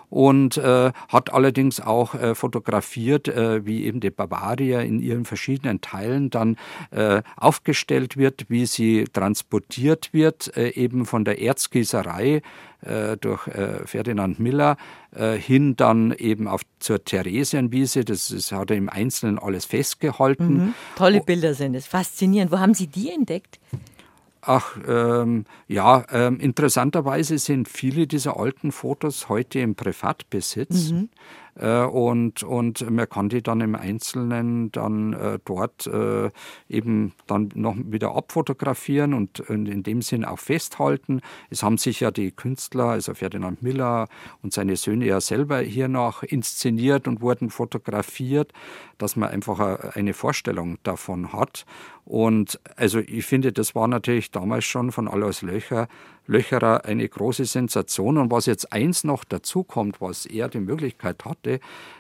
und äh, hat allerdings auch äh, fotografiert, äh, wie eben die Bavaria in ihren verschiedenen Teilen dann äh, aufgestellt wird, wie sie transportiert wird, äh, eben von der Erzgießerei äh, durch Ferdinand Miller hin dann eben auf zur Theresienwiese. Das, das hat er im Einzelnen alles festgehalten. Mhm. Tolle Bilder sind es, faszinierend. Wo haben Sie die entdeckt? Ach, ähm, ja, ähm, interessanterweise sind viele dieser alten Fotos heute im Privatbesitz. Mhm. Äh, und, und man kann die dann im Einzelnen dann äh, dort äh, eben dann noch wieder abfotografieren und, in dem Sinn auch festhalten. Es haben sich ja die Künstler, also Ferdinand Miller und seine Söhne ja selber hier noch inszeniert und wurden fotografiert, dass man einfach eine Vorstellung davon hat. Und also ich finde, das war natürlich damals schon von Alois Löcher Löcherer eine große Sensation. Und was jetzt eins noch dazu kommt, was er die Möglichkeit hatte,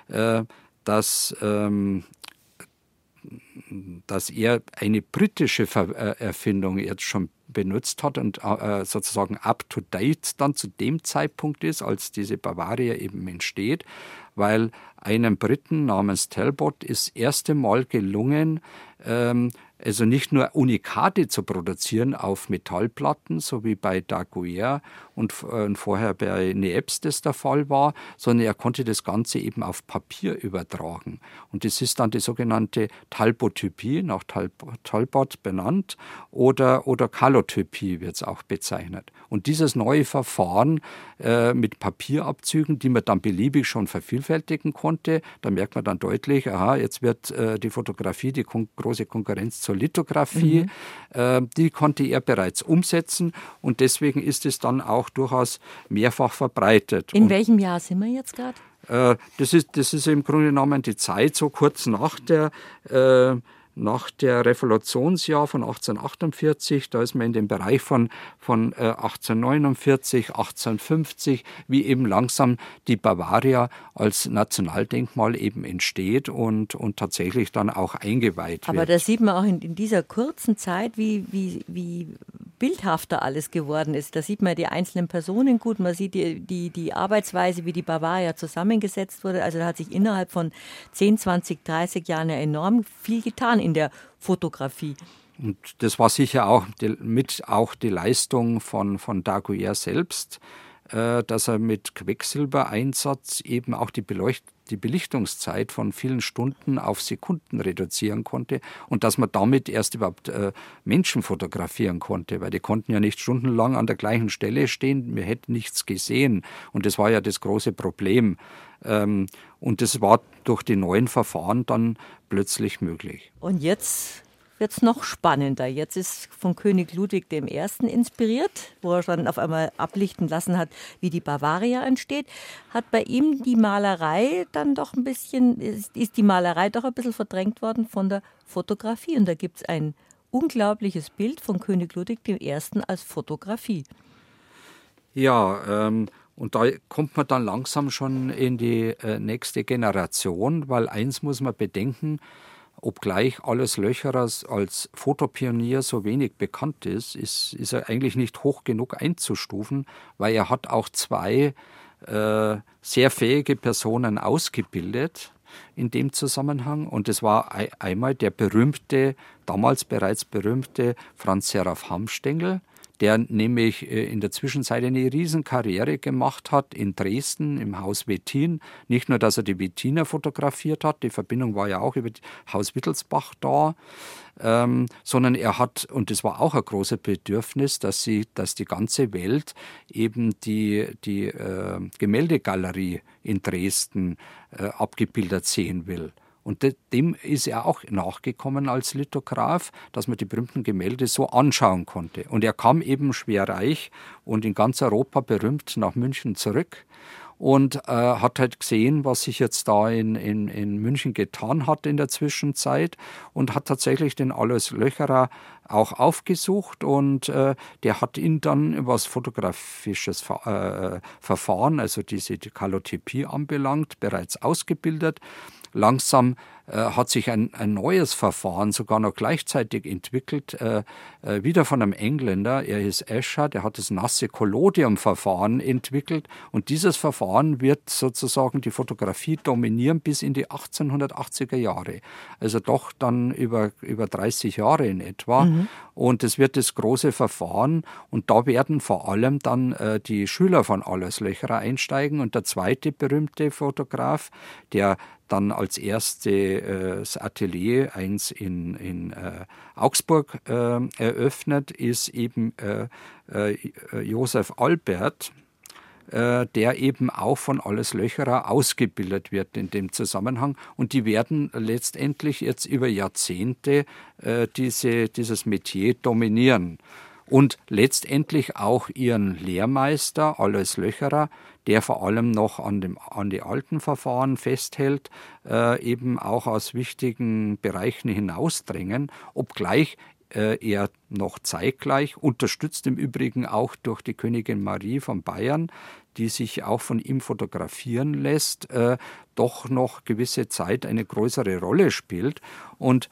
äh, dass, ähm, dass er eine britische äh, Erfindung jetzt schon benutzt hat und äh, sozusagen up-to-date dann zu dem Zeitpunkt ist, als diese Bavaria eben entsteht, weil einem Briten namens Talbot ist erste Mal gelungen, ähm, also nicht nur Unikate zu produzieren auf Metallplatten, so wie bei Daguerre und, äh, vorher bei Niepce das der Fall war, sondern er konnte das Ganze eben auf Papier übertragen. Und das ist dann die sogenannte Talbotypie, nach Tal Talbot benannt, oder, oder Kalotypie wird es auch bezeichnet. Und dieses neue Verfahren äh, mit Papierabzügen, die man dann beliebig schon vervielfältigen konnte, da merkt man dann deutlich, aha, jetzt wird äh, die Fotografie die kon große Konkurrenz zur Lithografie, mhm. äh, die konnte er bereits umsetzen und deswegen ist es dann auch durchaus mehrfach verbreitet. In Und, welchem Jahr sind wir jetzt gerade? Äh, das, ist, das ist im Grunde genommen die Zeit so kurz nach der äh, nach der Revolutionsjahr von 1848, da ist man in dem Bereich von, von äh, 1849, 1850, wie eben langsam die Bavaria als Nationaldenkmal eben entsteht und, und tatsächlich dann auch eingeweiht wird. Aber da sieht man auch in, in dieser kurzen Zeit, wie, wie, wie bildhafter alles geworden ist. Da sieht man die einzelnen Personen gut, man sieht die, die, die Arbeitsweise, wie die Bavaria zusammengesetzt wurde. Also da hat sich innerhalb von 10, 20, 30 Jahren enorm viel getan in der Fotografie. Und das war sicher auch die, mit auch die Leistung von, von Daguerre selbst, dass er mit Quecksilbereinsatz eben auch die die Belichtungszeit von vielen Stunden auf Sekunden reduzieren konnte und dass man damit erst überhaupt äh, Menschen fotografieren konnte, weil die konnten ja nicht stundenlang an der gleichen Stelle stehen, wir hätten nichts gesehen und das war ja das große Problem. Ähm, und das war durch die neuen Verfahren dann plötzlich möglich. Und jetzt wird es noch spannender. Jetzt ist von König Ludwig I. inspiriert, wo er schon auf einmal ablichten lassen hat, wie die Bavaria entsteht. Hat bei ihm die Malerei dann doch ein bisschen, ist, ist die Malerei doch ein bisschen verdrängt worden von der Fotografie. Und da gibt es ein unglaubliches Bild von König Ludwig I. als Fotografie. Ja, ähm, und da kommt man dann langsam schon in die äh, nächste Generation, weil eins muss man bedenken, obgleich alles Löcherers als Fotopionier so wenig bekannt ist, ist, ist er eigentlich nicht hoch genug einzustufen, weil er hat auch zwei äh, sehr fähige Personen ausgebildet in dem Zusammenhang. Und es war einmal der berühmte, damals bereits berühmte Franz Seraph Hamstengel, der nämlich äh, in der Zwischenzeit eine Riesenkarriere gemacht hat in Dresden im Haus Wettin. Nicht nur, dass er die Wettiner fotografiert hat, die Verbindung war ja auch über Haus Wittelsbach da, ähm, sondern er hat, und das war auch ein großes Bedürfnis, dass, sie, dass die ganze Welt eben die, die äh, Gemäldegalerie in Dresden äh, abgebildet sehen will. Und dem ist er auch nachgekommen als Lithograph, dass man die berühmten Gemälde so anschauen konnte. Und er kam eben schwer reich und in ganz Europa berühmt nach München zurück und äh, hat halt gesehen, was sich jetzt da in, in, in München getan hat in der Zwischenzeit und hat tatsächlich den Alois Löcherer auch aufgesucht und äh, der hat ihn dann, was fotografisches äh, Verfahren, also diese Kalotypie anbelangt, bereits ausgebildet langsam äh, hat sich ein, ein, neues Verfahren sogar noch gleichzeitig entwickelt, äh, äh, wieder von einem Engländer, er hieß Escher, der hat das nasse Collodium-Verfahren entwickelt. Und dieses Verfahren wird sozusagen die Fotografie dominieren bis in die 1880er Jahre, also doch dann über, über 30 Jahre in etwa. Mhm. und es wird das große Verfahren. Und da werden vor allem dann äh, die Schüler von Alois Löcherer einsteigen. Und der zweite berühmte Fotograf, der dann als erste äh, Atelier eins in, in äh, Augsburg äh, eröffnet, ist eben äh, äh, Josef Albert, äh, der eben auch von Alles Löcherer ausgebildet wird in dem Zusammenhang. Und die werden letztendlich jetzt über Jahrzehnte diese, dieses Metier dominieren und letztendlich auch ihren Lehrmeister Alois Löcherer, der vor allem noch an, dem, an die alten Verfahren festhält, äh, eben auch aus wichtigen Bereichen hinausdrängen, obgleich äh, er noch zeitgleich, unterstützt im Übrigen auch durch die Königin Marie von Bayern, die sich auch von ihm fotografieren lässt, äh, doch noch gewisse Zeit eine größere Rolle spielt. Und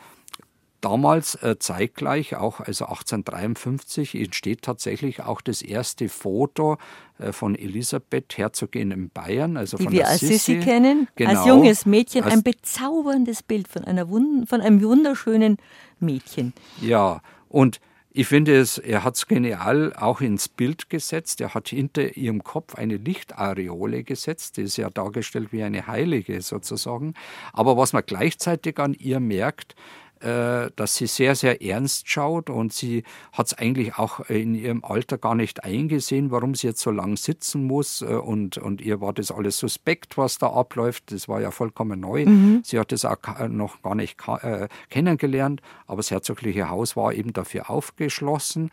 Damals äh, zeitgleich, auch also 1853, entsteht tatsächlich auch das erste Foto äh, von Elisabeth, Herzogin in Bayern, also Die von wir als Sissi kennen, genau, als junges Mädchen, als ein bezauberndes Bild von, einer von einem wunderschönen Mädchen. Ja, und ich finde es, er hat es genial auch ins Bild gesetzt. Er hat hinter ihrem Kopf eine Lichtareole gesetzt. Die ist ja dargestellt wie eine Heilige sozusagen. Aber was man gleichzeitig an ihr merkt, dass sie sehr, sehr ernst schaut und sie hat es eigentlich auch in ihrem Alter gar nicht eingesehen, warum sie jetzt so lang sitzen muss äh, und, und ihr war das alles suspekt, was da abläuft. Das war ja vollkommen neu. Mhm. Sie hat es auch noch gar nicht äh, kennengelernt, aber das herzogliche Haus war eben dafür aufgeschlossen.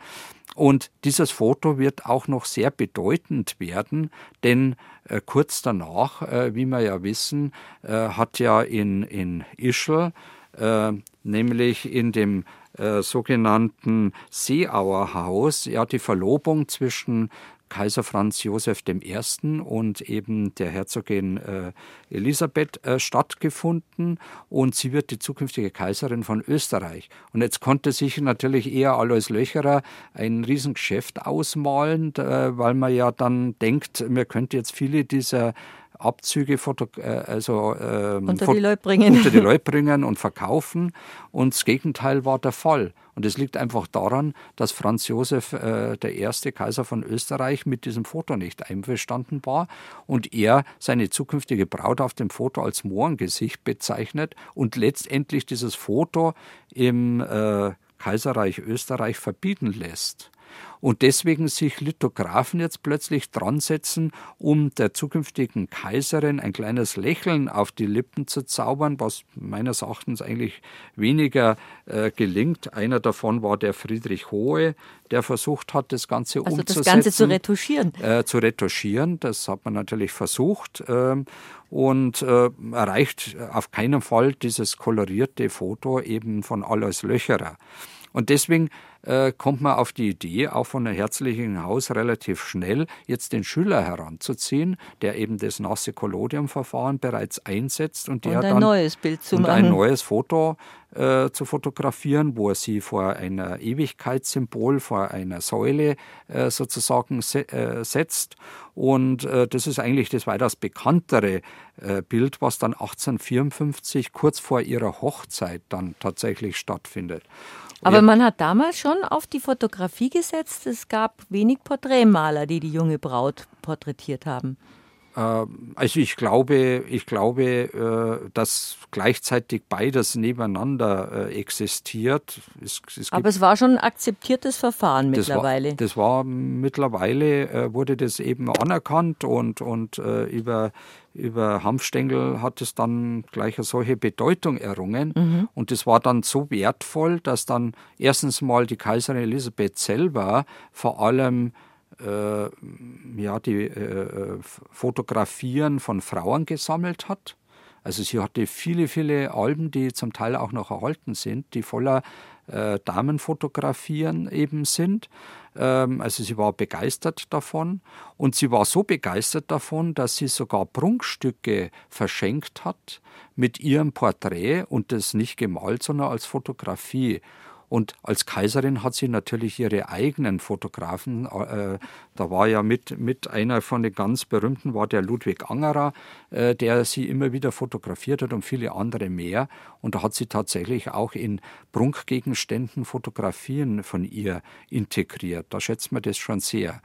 Und dieses Foto wird auch noch sehr bedeutend werden, denn äh, kurz danach, äh, wie wir ja wissen, äh, hat ja in, in Ischl äh, nämlich in dem äh, sogenannten Seeauer Haus, ja, die Verlobung zwischen Kaiser Franz Josef I. und eben der Herzogin äh, Elisabeth äh, stattgefunden und sie wird die zukünftige Kaiserin von Österreich. Und jetzt konnte sich natürlich eher Alois Löcherer ein Riesengeschäft ausmalen, äh, weil man ja dann denkt, man könnte jetzt viele dieser Abzüge äh, also, ähm, unter, die Leute bringen. unter die Leute bringen und verkaufen. Und das Gegenteil war der Fall. Und es liegt einfach daran, dass Franz Josef, äh, der erste Kaiser von Österreich, mit diesem Foto nicht einverstanden war und er seine zukünftige Braut auf dem Foto als Mohrengesicht bezeichnet und letztendlich dieses Foto im äh, Kaiserreich Österreich verbieten lässt und deswegen sich Lithografen jetzt plötzlich dran setzen, um der zukünftigen Kaiserin ein kleines Lächeln auf die Lippen zu zaubern, was meines Erachtens eigentlich weniger äh, gelingt. Einer davon war der Friedrich Hohe, der versucht hat, das Ganze also umzusetzen. Das Ganze zu retuschieren. Äh, zu retuschieren, das hat man natürlich versucht. Äh, und äh, erreicht auf keinen Fall dieses kolorierte Foto eben von Alois Löcherer. Und deswegen äh, kommt man auf die Idee, auch von der herzlichen Haus relativ schnell jetzt den Schüler heranzuziehen, der eben das nasse Collodium-Verfahren bereits einsetzt und der und ein dann neues Bild zu und machen. ein neues Foto äh, zu fotografieren, wo er sie vor ein Ewigkeitssymbol, vor einer Säule äh, sozusagen se äh, setzt. Und äh, das ist eigentlich das weitaus bekanntere äh, Bild, was dann 1854 kurz vor ihrer Hochzeit dann tatsächlich stattfindet. Aber ja. man hat damals schon auf die Fotografie gesetzt. Es gab wenig Porträtmaler, die die junge Braut porträtiert haben. Ähm, also ich glaube, ich glaube, äh, dass gleichzeitig beides nebeneinander äh, existiert. Es, es Aber es war schon ein akzeptiertes Verfahren mittlerweile. Das war, das war mittlerweile äh, wurde das eben anerkannt und und über über Hanfstengel hat es dann gleich eine solche Bedeutung errungen. Mhm. Und es war dann so wertvoll, dass dann erstens mal die Kaiserin Elisabeth selber vor allem äh, ja, die äh, Fotografien von Frauen gesammelt hat. Also sie hatte viele, viele Alben, die zum Teil auch noch erhalten sind, die voller äh, Damenfotografien eben sind. Ähm, also sie war begeistert davon und sie war so begeistert davon, dass sie sogar Prunkstücke verschenkt hat mit ihrem Porträt und das nicht gemalt, sondern als Fotografie. Und als Kaiserin hat sie natürlich ihre eigenen Fotografen. Äh, da war ja mit, mit einer von den ganz berühmten, war der Ludwig Angerer, äh, der sie immer wieder fotografiert hat und viele andere mehr. Und da hat sie tatsächlich auch in Prunkgegenständen Fotografien von ihr integriert. Da schätzt man das schon sehr.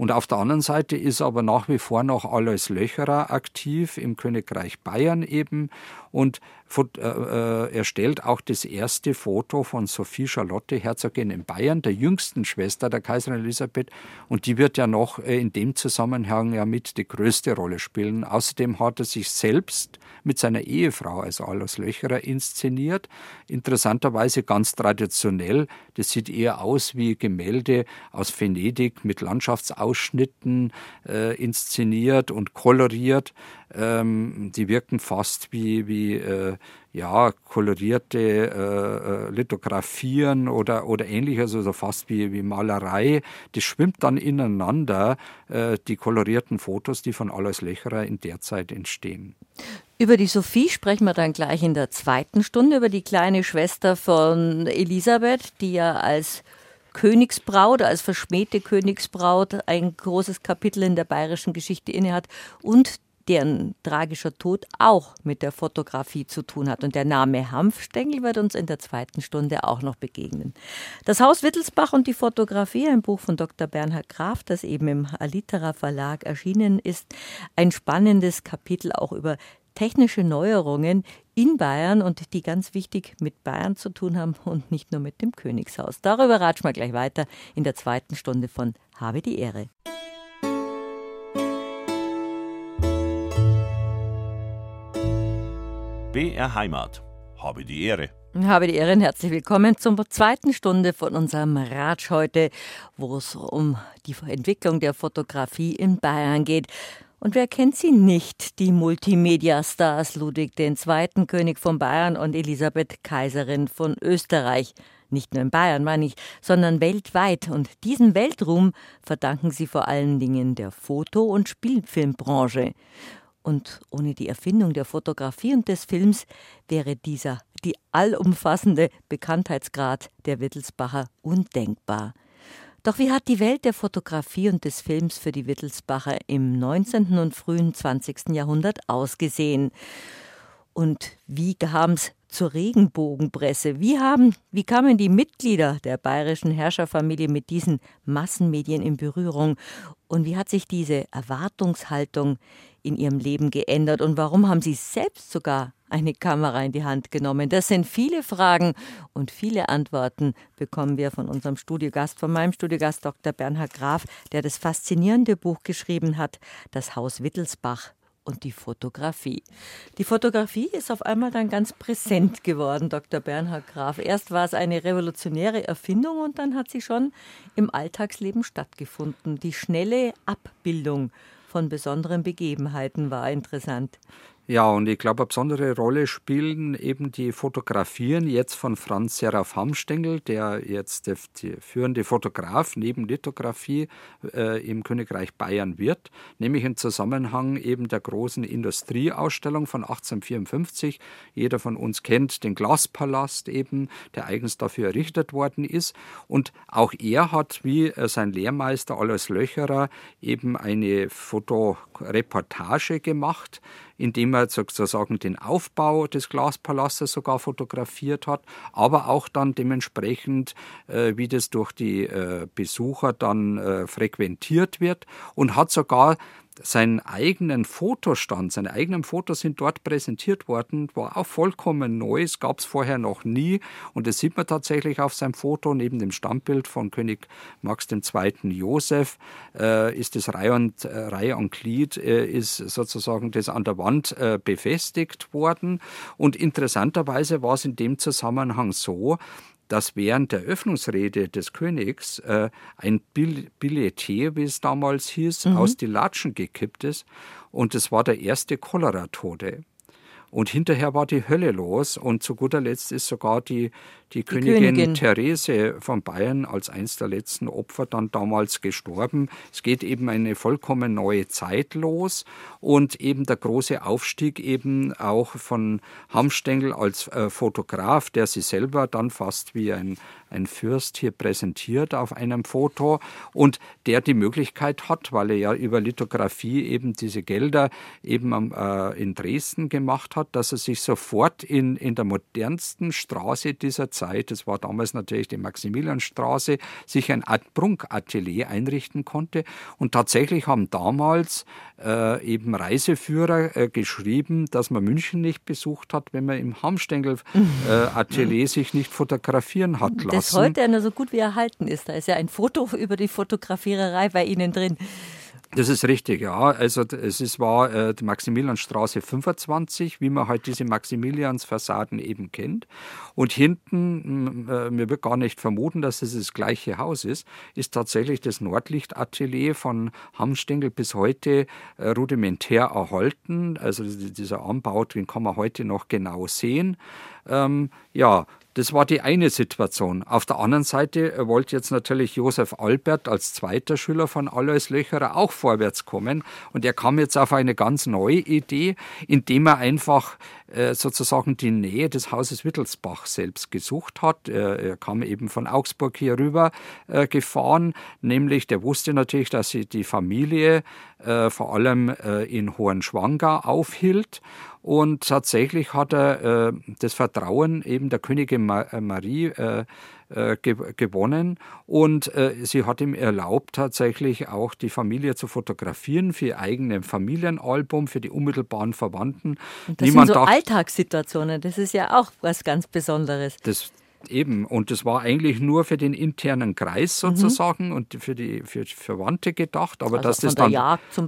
Und auf der anderen Seite ist aber nach wie vor noch Alois Löcherer aktiv im Königreich Bayern eben und äh, äh, er stellt auch das erste Foto von Sophie Charlotte, Herzogin in Bayern, der jüngsten Schwester der Kaiserin Elisabeth. Und die wird ja noch äh, in dem Zusammenhang ja mit die größte Rolle spielen. Außerdem hat er sich selbst mit seiner Ehefrau, also Alois Löcherer, inszeniert. Interessanterweise ganz traditionell. Das sieht eher aus wie Gemälde aus Venedig mit Landschaftsausschnitten äh, inszeniert und koloriert. Ähm, die wirken fast wie, wie äh, ja, kolorierte äh, äh, Lithografien oder, oder ähnliches, also fast wie, wie Malerei. Das schwimmt dann ineinander, äh, die kolorierten Fotos, die von Alois Löcherer in der Zeit entstehen. Über die Sophie sprechen wir dann gleich in der zweiten Stunde, über die kleine Schwester von Elisabeth, die ja als Königsbraut, als verschmähte Königsbraut ein großes Kapitel in der bayerischen Geschichte innehat und deren tragischer Tod auch mit der Fotografie zu tun hat. Und der Name Hanfstengel wird uns in der zweiten Stunde auch noch begegnen. Das Haus Wittelsbach und die Fotografie, ein Buch von Dr. Bernhard Graf, das eben im Alitera Verlag erschienen ist, ein spannendes Kapitel auch über technische Neuerungen in Bayern und die ganz wichtig mit Bayern zu tun haben und nicht nur mit dem Königshaus. Darüber ratschen wir gleich weiter in der zweiten Stunde von Habe die Ehre. BR Heimat. Habe die Ehre. Habe die Ehre und herzlich willkommen zur zweiten Stunde von unserem Ratsch heute, wo es um die Entwicklung der Fotografie in Bayern geht. Und wer kennt sie nicht, die Multimedia-Stars Ludwig II., König von Bayern und Elisabeth, Kaiserin von Österreich. Nicht nur in Bayern, meine ich, sondern weltweit. Und diesen Weltruhm verdanken sie vor allen Dingen der Foto- und Spielfilmbranche. Und ohne die Erfindung der Fotografie und des Films wäre dieser, die allumfassende Bekanntheitsgrad der Wittelsbacher undenkbar. Doch wie hat die Welt der Fotografie und des Films für die Wittelsbacher im 19. und frühen 20. Jahrhundert ausgesehen? Und wie kam es zur Regenbogenpresse? Wie, haben, wie kamen die Mitglieder der bayerischen Herrscherfamilie mit diesen Massenmedien in Berührung? Und wie hat sich diese Erwartungshaltung in ihrem Leben geändert und warum haben Sie selbst sogar eine Kamera in die Hand genommen? Das sind viele Fragen und viele Antworten bekommen wir von unserem Studiogast, von meinem Studiogast Dr. Bernhard Graf, der das faszinierende Buch geschrieben hat, Das Haus Wittelsbach und die Fotografie. Die Fotografie ist auf einmal dann ganz präsent geworden, Dr. Bernhard Graf. Erst war es eine revolutionäre Erfindung und dann hat sie schon im Alltagsleben stattgefunden. Die schnelle Abbildung von besonderen Begebenheiten war interessant. Ja, und ich glaube, eine besondere Rolle spielen eben die Fotografien jetzt von Franz Seraph Hamstengel, der jetzt der, führende Fotograf neben Lithografie äh, im Königreich Bayern wird, nämlich im Zusammenhang eben der großen Industrieausstellung von 1854. Jeder von uns kennt den Glaspalast eben, der eigens dafür errichtet worden ist. Und auch er hat, wie äh, sein Lehrmeister Alois Löcherer, eben eine Fotoreportage gemacht indem er sozusagen den Aufbau des Glaspalastes sogar fotografiert hat, aber auch dann dementsprechend, äh, wie das durch die äh, Besucher dann äh, frequentiert wird und hat sogar seinen eigenen Fotostand, seine eigenen Fotos sind dort präsentiert worden, war auch vollkommen neu, es gab es vorher noch nie und das sieht man tatsächlich auf seinem Foto neben dem Stammbild von König Max II. Josef äh, ist das Reihe und, äh, Reihe und Glied äh, ist sozusagen das an der Wand äh, befestigt worden und interessanterweise war es in dem Zusammenhang so, dass während der Öffnungsrede des Königs äh, ein Billetier, wie es damals hieß, mhm. aus die Latschen gekippt ist. Und es war der erste Cholera-Tote. Und hinterher war die Hölle los und zu guter Letzt ist sogar die, die, die Königin, Königin, Therese von Bayern als eins der letzten Opfer dann damals gestorben. Es geht eben eine vollkommen neue Zeit los und eben der große Aufstieg eben auch von Hamstengel als äh, Fotograf, der sie selber dann fast wie ein, ein Fürst hier präsentiert auf einem Foto und der die Möglichkeit hat, weil er ja über Lithografie eben diese Gelder eben äh, in Dresden gemacht hat, dass er sich sofort in, in der modernsten Straße dieser Zeit, das war damals natürlich die Maximilianstraße, sich ein Prunkatelier einrichten konnte. Und tatsächlich haben damals äh, eben Reiseführer äh, geschrieben, dass man München nicht besucht hat, wenn man im Hamstengel-Atelier äh, sich nicht fotografieren hat lassen. Das heute ja so gut wie erhalten ist. Da ist ja ein Foto über die Fotografiererei bei Ihnen drin. Das ist richtig, ja. Also es ist, war äh, die Maximilianstraße 25, wie man halt diese Maximiliansfassaden eben kennt. Und hinten, äh, mir wird gar nicht vermuten, dass es das gleiche Haus ist, ist tatsächlich das Nordlichtatelier von Hamstengel bis heute äh, rudimentär erhalten. Also dieser Anbau, den kann man heute noch genau sehen. Ähm, ja, das war die eine Situation. Auf der anderen Seite wollte jetzt natürlich Josef Albert als zweiter Schüler von Alois Löcherer auch vorwärts kommen. Und er kam jetzt auf eine ganz neue Idee, indem er einfach äh, sozusagen die Nähe des Hauses Wittelsbach selbst gesucht hat. Er, kam eben von Augsburg hier rüber äh, gefahren, nämlich der wusste natürlich, dass sie die Familie äh, vor allem in Hohenschwangau aufhielt und tatsächlich hat er äh, das Vertrauen eben der Königin Ma äh, Marie äh, ge gewonnen und äh, sie hat ihm erlaubt, tatsächlich auch die Familie zu fotografieren für ihr eigenes Familienalbum, für die unmittelbaren Verwandten. Und das Niemand sind so dachte, Alltagssituationen, das ist ja auch was ganz Besonderes. Das, Eben, und das war eigentlich nur für den internen Kreis mhm. sozusagen mhm. und für die für Verwandte gedacht, aber also dass das dann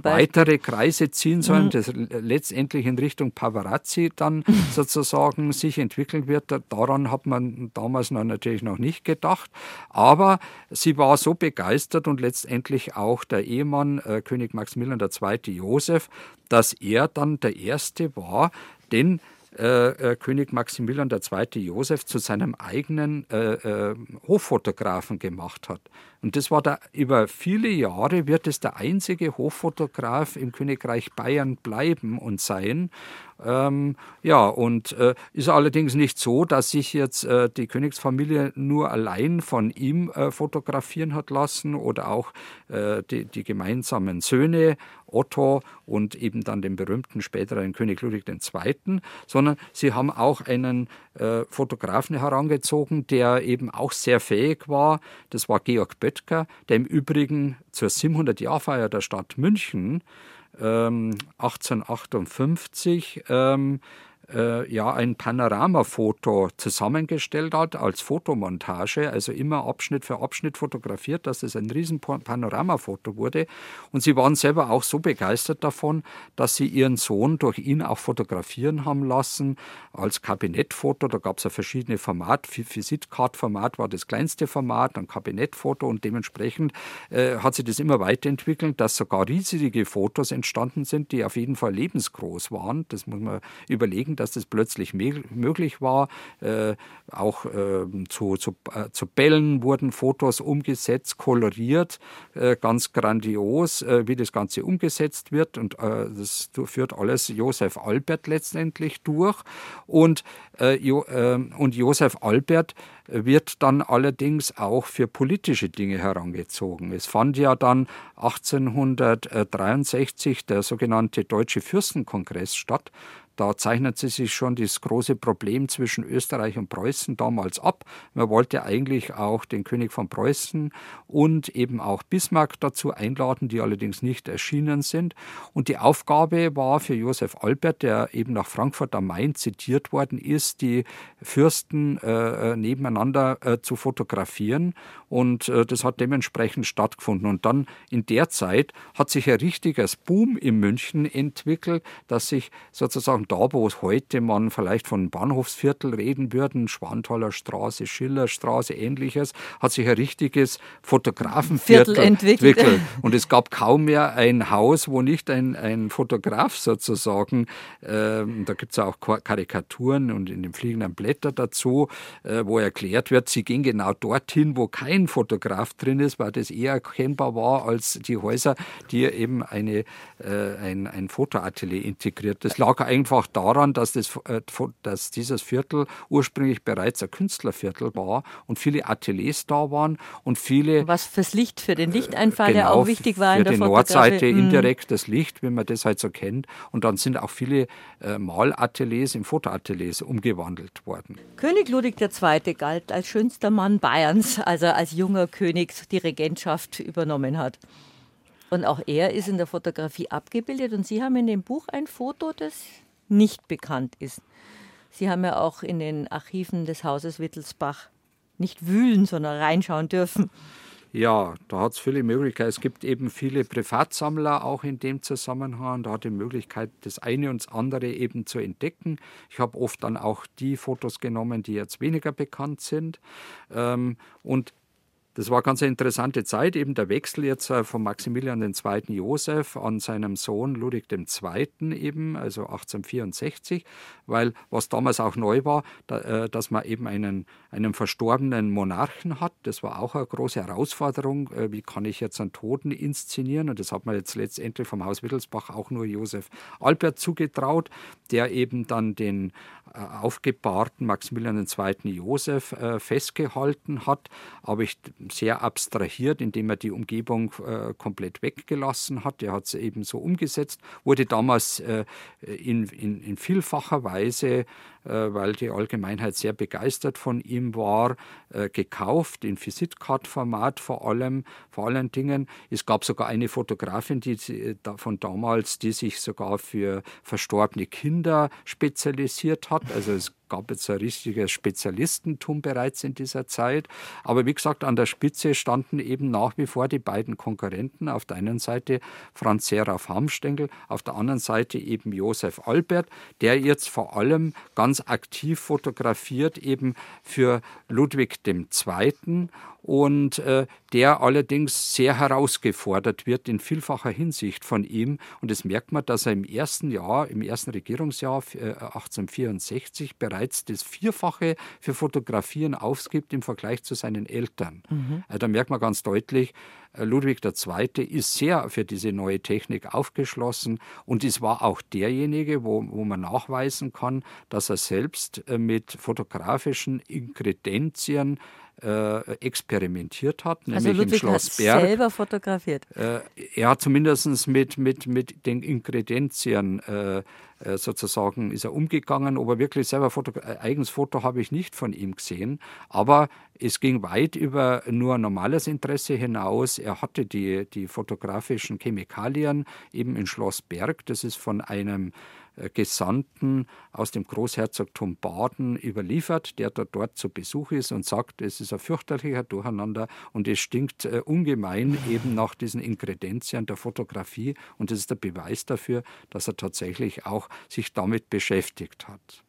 weitere Kreise ziehen sollen, mhm. das letztendlich in Richtung Paparazzi dann sozusagen sich entwickeln wird, daran hat man damals noch natürlich noch nicht gedacht. Aber sie war so begeistert und letztendlich auch der Ehemann, äh, König Maximilian II. Josef, dass er dann der Erste war, den äh, äh, König Maximilian II. Josef zu seinem eigenen äh, äh, Hoffotografen gemacht hat. Und das war da über viele Jahre wird es der einzige Hoffotograf im Königreich Bayern bleiben und sein. Ähm, ja, und äh, ist allerdings nicht so, dass sich jetzt äh, die Königsfamilie nur allein von ihm äh, fotografieren hat lassen oder auch äh, die, die, gemeinsamen Söhne Otto und eben dann den berühmten späteren König Ludwig II., sondern sie haben auch einen äh, Fotografen herangezogen, der eben auch sehr fähig war. Das war Georg Böttger, der im Übrigen zur 700-Jahrfeier der Stadt München ähm, 1858 ähm, äh, ja ein Panoramafoto zusammengestellt hat als Fotomontage, also immer Abschnitt für Abschnitt fotografiert, dass es ein riesen Panoramafoto wurde. Und sie waren selber auch so begeistert davon, dass sie ihren Sohn durch ihn auch fotografieren haben lassen als Kabinettfoto. Da gab es ja verschiedene Formate. Visitcard-Format war das kleinste Format, dann Kabinettfoto und dementsprechend äh, hat sich das immer weiterentwickelt, dass sogar riesige Fotos entstanden sind, die auf jeden Fall lebensgroß waren. Das muss man überlegen, dass das plötzlich möglich war. Äh, auch äh, zu, zu, äh, zu Bällen wurden Fotos umgesetzt, koloriert, äh, ganz grandios, äh, wie das Ganze umgesetzt wird. Und das führt alles Josef Albert letztendlich durch. Und, jo, und Josef Albert wird dann allerdings auch für politische Dinge herangezogen. Es fand ja dann 1863 der sogenannte Deutsche Fürstenkongress statt. Da zeichnete sich schon das große Problem zwischen Österreich und Preußen damals ab. Man wollte eigentlich auch den König von Preußen und eben auch Bismarck dazu einladen, die allerdings nicht erschienen sind. Und die Aufgabe war für Josef Albert, der eben nach Frankfurt am Main zitiert worden ist, die Fürsten äh, äh nebeneinander äh, zu fotografieren. Und äh, das hat dementsprechend stattgefunden. Und dann in der Zeit hat sich ein richtiges Boom in München entwickelt, dass sich sozusagen da, wo es heute man vielleicht von Bahnhofsviertel reden würden, Schwanthaler Straße, Schillerstraße, ähnliches, hat sich ein richtiges Fotografenviertel entwickelt. entwickelt. Und es gab kaum mehr ein Haus, wo nicht ein, ein Fotograf sozusagen, äh, da gibt es auch Karikaturen und in den fliegenden Blätter dazu, äh, wo erklärt wird, sie gehen genau dorthin, wo kein Fotograf drin ist, weil das eher erkennbar war als die Häuser, die eben eine, äh, ein, ein Fotoatelier integriert. Das lag einfach daran, dass, das, äh, dass dieses Viertel ursprünglich bereits ein Künstlerviertel war und viele Ateliers da waren und viele. Was fürs Licht, für den Lichteinfall, genau, der auch wichtig war in der Für die Nordseite mhm. indirekt das Licht, wie man das halt so kennt. Und dann sind auch viele äh, Malateliers in Fotoateliers umgewandelt worden. König Ludwig II. galt als schönster Mann Bayerns, als er als junger König die Regentschaft übernommen hat. Und auch er ist in der Fotografie abgebildet. Und Sie haben in dem Buch ein Foto, das nicht bekannt ist. Sie haben ja auch in den Archiven des Hauses Wittelsbach nicht wühlen, sondern reinschauen dürfen. Ja, da hat es viele Möglichkeiten. Es gibt eben viele Privatsammler auch in dem Zusammenhang. Da hat die Möglichkeit, das eine und das andere eben zu entdecken. Ich habe oft dann auch die Fotos genommen, die jetzt weniger bekannt sind. Ähm, und das war ganz eine interessante Zeit, eben der Wechsel jetzt äh, von Maximilian II. Joseph an seinem Sohn Ludwig II. eben, also 1864, weil was damals auch neu war, äh, dass man eben einen, einen verstorbenen Monarchen hat. Das war auch eine große Herausforderung. Äh, wie kann ich jetzt einen Toten inszenieren? Und das hat man jetzt letztendlich vom Haus Wittelsbach auch nur Josef Albert zugetraut, der eben dann den aufgebahrten Maximilian II. Joseph festgehalten hat. Aber ich sehr abstrahiert, indem er die Umgebung äh, komplett weggelassen hat. Er hat es eben so umgesetzt, wurde damals äh, in, in, in, vielfacher Weise, äh, weil die Allgemeinheit sehr begeistert von ihm war, äh, gekauft, in Visitcard-Format vor allem, vor allen Dingen. Es gab sogar eine Fotografin, die äh, von damals, die sich sogar für verstorbene Kinder spezialisiert hat. Also es gab jetzt ein richtiges Spezialistentum bereits in dieser Zeit. Aber wie gesagt, an der Spitze standen eben nach wie vor die beiden Konkurrenten. Auf der einen Seite Franz Seraph Hamstengel, auf der anderen Seite eben Josef Albert, der jetzt vor allem ganz aktiv fotografiert eben für Ludwig II und äh, der allerdings sehr herausgefordert wird in vielfacher Hinsicht von ihm. Und das merkt man, dass er im ersten Jahr, im ersten Regierungsjahr äh, 1864 bereits das Vierfache für Fotografieren aufgibt im Vergleich zu seinen Eltern. Mhm. Äh, da merkt man ganz deutlich, äh, Ludwig II. ist sehr für diese neue Technik aufgeschlossen und es war auch derjenige, wo, wo man nachweisen kann, dass er selbst äh, mit fotografischen Inkredenzien äh, experimentiert hat, also nämlich Ludwig im Schloss Berg. selber fotografiert. Äh, er hat zumindest mit, mit, mit den Inkredenzien äh, äh, sozusagen ist er umgegangen, aber wirklich selber Foto, äh, eigenes Foto habe ich nicht von ihm gesehen. Aber es ging weit über nur normales Interesse hinaus. Er hatte die, die fotografischen Chemikalien eben in Schloss Berg. Das ist von einem Gesandten aus dem Großherzogtum Baden überliefert, der dort, dort zu Besuch ist und sagt, es ist ein fürchterlicher Durcheinander und es stinkt äh, ungemein eben nach diesen Inkredenzien der Fotografie und das ist der Beweis dafür, dass er tatsächlich auch sich damit beschäftigt hat.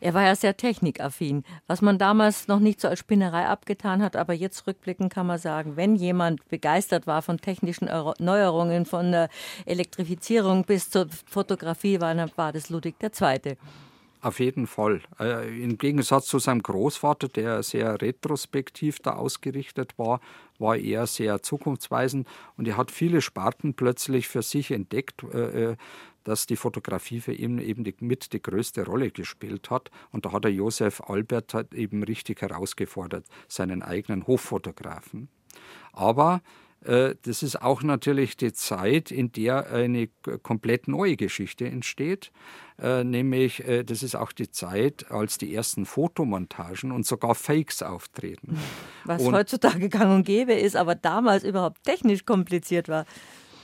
Er war ja sehr technikaffin, was man damals noch nicht so als Spinnerei abgetan hat, aber jetzt rückblickend kann man sagen, wenn jemand begeistert war von technischen Neuerungen, von der Elektrifizierung bis zur Fotografie, war, war das Ludwig II. Auf jeden Fall. Äh, Im Gegensatz zu seinem Großvater, der sehr retrospektiv da ausgerichtet war, war er sehr zukunftsweisend und er hat viele Sparten plötzlich für sich entdeckt, äh, äh, dass die Fotografie für ihn eben die, mit die größte Rolle gespielt hat. Und da hat er Josef Albert halt eben richtig herausgefordert, seinen eigenen Hoffotografen. Aber äh, das ist auch natürlich die Zeit, in der eine komplett neue Geschichte entsteht. Äh, nämlich, äh, das ist auch die Zeit, als die ersten Fotomontagen und sogar Fakes auftreten. Was und heutzutage gang und gäbe ist, aber damals überhaupt technisch kompliziert war.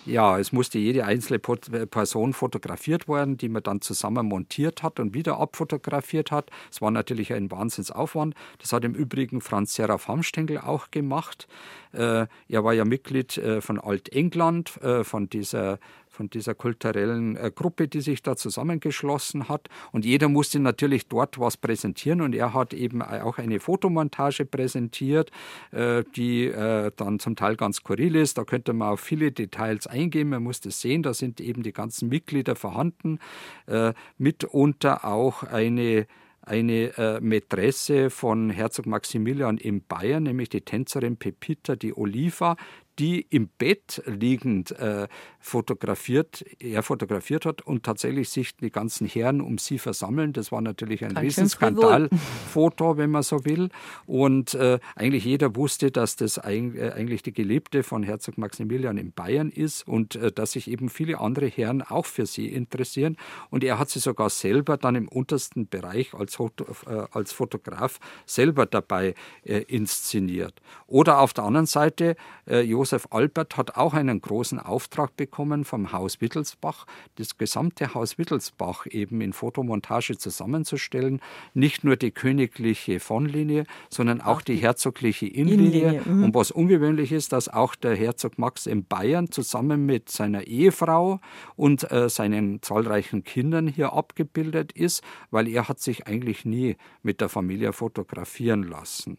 Ja, es musste jede einzelne äh, Person fotografiert werden, die man dann zusammen montiert hat und wieder abfotografiert hat. Es war natürlich ein Wahnsinnsaufwand. Das hat im Übrigen Franz Seraph Hamstengel auch gemacht. Er war ja Mitglied von Altengland, von dieser von dieser kulturellen äh, Gruppe, die sich da zusammengeschlossen hat. Und jeder musste natürlich dort was präsentieren. Und er hat eben auch eine Fotomontage präsentiert, äh, die äh, dann zum Teil ganz skurril ist. Da könnte man auf viele Details eingehen. Man musste sehen, da sind eben die ganzen Mitglieder vorhanden. Äh, mitunter auch eine eine äh, Mätresse von Herzog Maximilian in Bayern, nämlich die Tänzerin Pepita di Oliva, die im Bett liegend äh, fotografiert, er fotografiert hat und tatsächlich sich die ganzen Herren um sie versammeln. Das war natürlich ein Riesenskandalfoto, wenn man so will. Und äh, eigentlich jeder wusste, dass das äh, eigentlich die Geliebte von Herzog Maximilian in Bayern ist und äh, dass sich eben viele andere Herren auch für sie interessieren. Und er hat sie sogar selber dann im untersten Bereich als, äh, als Fotograf selber dabei äh, inszeniert. Oder auf der anderen Seite, Josef Josef Albert hat auch einen großen Auftrag bekommen vom Haus Wittelsbach, das gesamte Haus Wittelsbach eben in Fotomontage zusammenzustellen. Nicht nur die königliche Vonlinie, sondern auch die herzogliche Innenlinie. Innenlinie mhm. Und was ungewöhnlich ist, dass auch der Herzog Max in Bayern zusammen mit seiner Ehefrau und äh, seinen zahlreichen Kindern hier abgebildet ist, weil er hat sich eigentlich nie mit der Familie fotografieren lassen.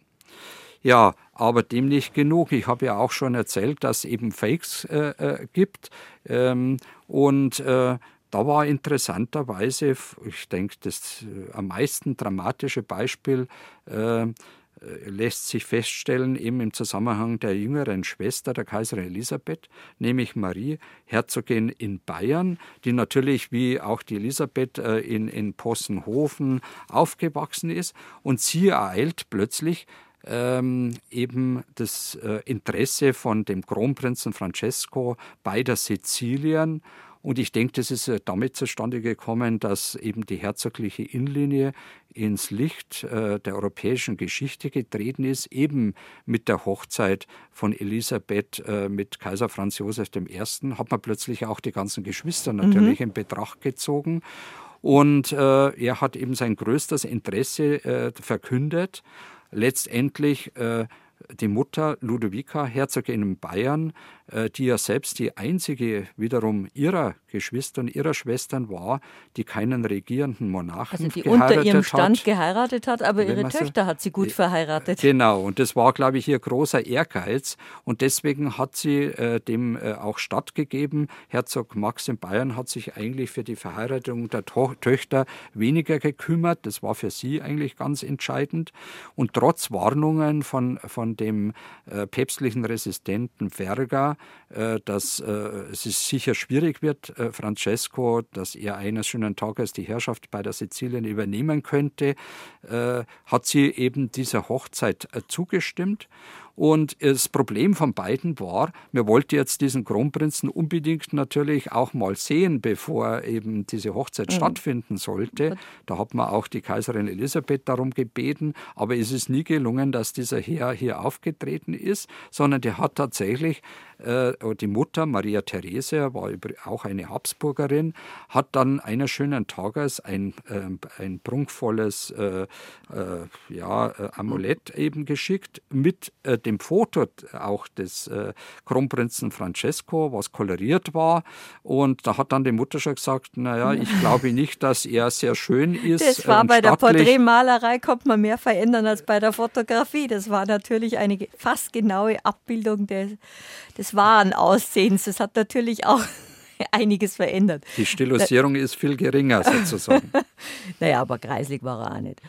Ja, aber dem nicht genug. Ich habe ja auch schon erzählt, dass es eben Fakes äh, äh, gibt. Ähm, und äh, da war interessanterweise, ich denke, das äh, am meisten dramatische Beispiel äh, äh, lässt sich feststellen, eben im Zusammenhang der jüngeren Schwester der Kaiserin Elisabeth, nämlich Marie, Herzogin in Bayern, die natürlich wie auch die Elisabeth in, in Possenhofen aufgewachsen ist. Und sie ereilt plötzlich ähm, eben das äh, Interesse von dem Kronprinzen Francesco beider Sizilien. Und ich denke, das ist äh, damit zustande gekommen, dass eben die herzogliche Innenlinie ins Licht äh, der europäischen Geschichte getreten ist, eben mit der Hochzeit von Elisabeth äh, mit Kaiser Franz Josef I. hat man plötzlich auch die ganzen Geschwister natürlich mhm. in Betracht gezogen. Und äh, er hat eben sein größtes Interesse verkündet letztendlich äh, die Mutter Ludovica, Herzogin in Bayern, die ja selbst die einzige wiederum ihrer Geschwister und ihrer Schwestern war, die keinen regierenden Monarchen also die unter ihrem Stand hat. geheiratet hat, aber ihre Töchter hat sie gut äh, verheiratet. Genau, und das war, glaube ich, ihr großer Ehrgeiz und deswegen hat sie äh, dem äh, auch stattgegeben. Herzog Max in Bayern hat sich eigentlich für die Verheiratung der to Töchter weniger gekümmert. Das war für sie eigentlich ganz entscheidend. Und trotz Warnungen von, von dem äh, päpstlichen Resistenten Verga, äh, dass äh, es sicher schwierig wird, äh, Francesco, dass er eines schönen Tages die Herrschaft bei der Sizilien übernehmen könnte, hat sie eben dieser Hochzeit zugestimmt. Und das Problem von beiden war, mir wollte jetzt diesen Kronprinzen unbedingt natürlich auch mal sehen, bevor eben diese Hochzeit mhm. stattfinden sollte. Da hat man auch die Kaiserin Elisabeth darum gebeten, aber es ist nie gelungen, dass dieser Herr hier aufgetreten ist, sondern der hat tatsächlich äh, die Mutter Maria Therese war auch eine Habsburgerin, hat dann eines schönen Tages ein, äh, ein prunkvolles äh, äh ja, äh, Amulett eben geschickt mit äh, dem Foto auch des Kronprinzen Francesco, was koloriert war. Und da hat dann die Mutter schon gesagt, naja, ich glaube nicht, dass er sehr schön ist. Das war bei der Porträtmalerei, kommt man mehr verändern als bei der Fotografie. Das war natürlich eine fast genaue Abbildung des, des wahren Aussehens. Das hat natürlich auch einiges verändert. Die Stilisierung ist viel geringer sozusagen. naja, aber kreislig war er auch nicht.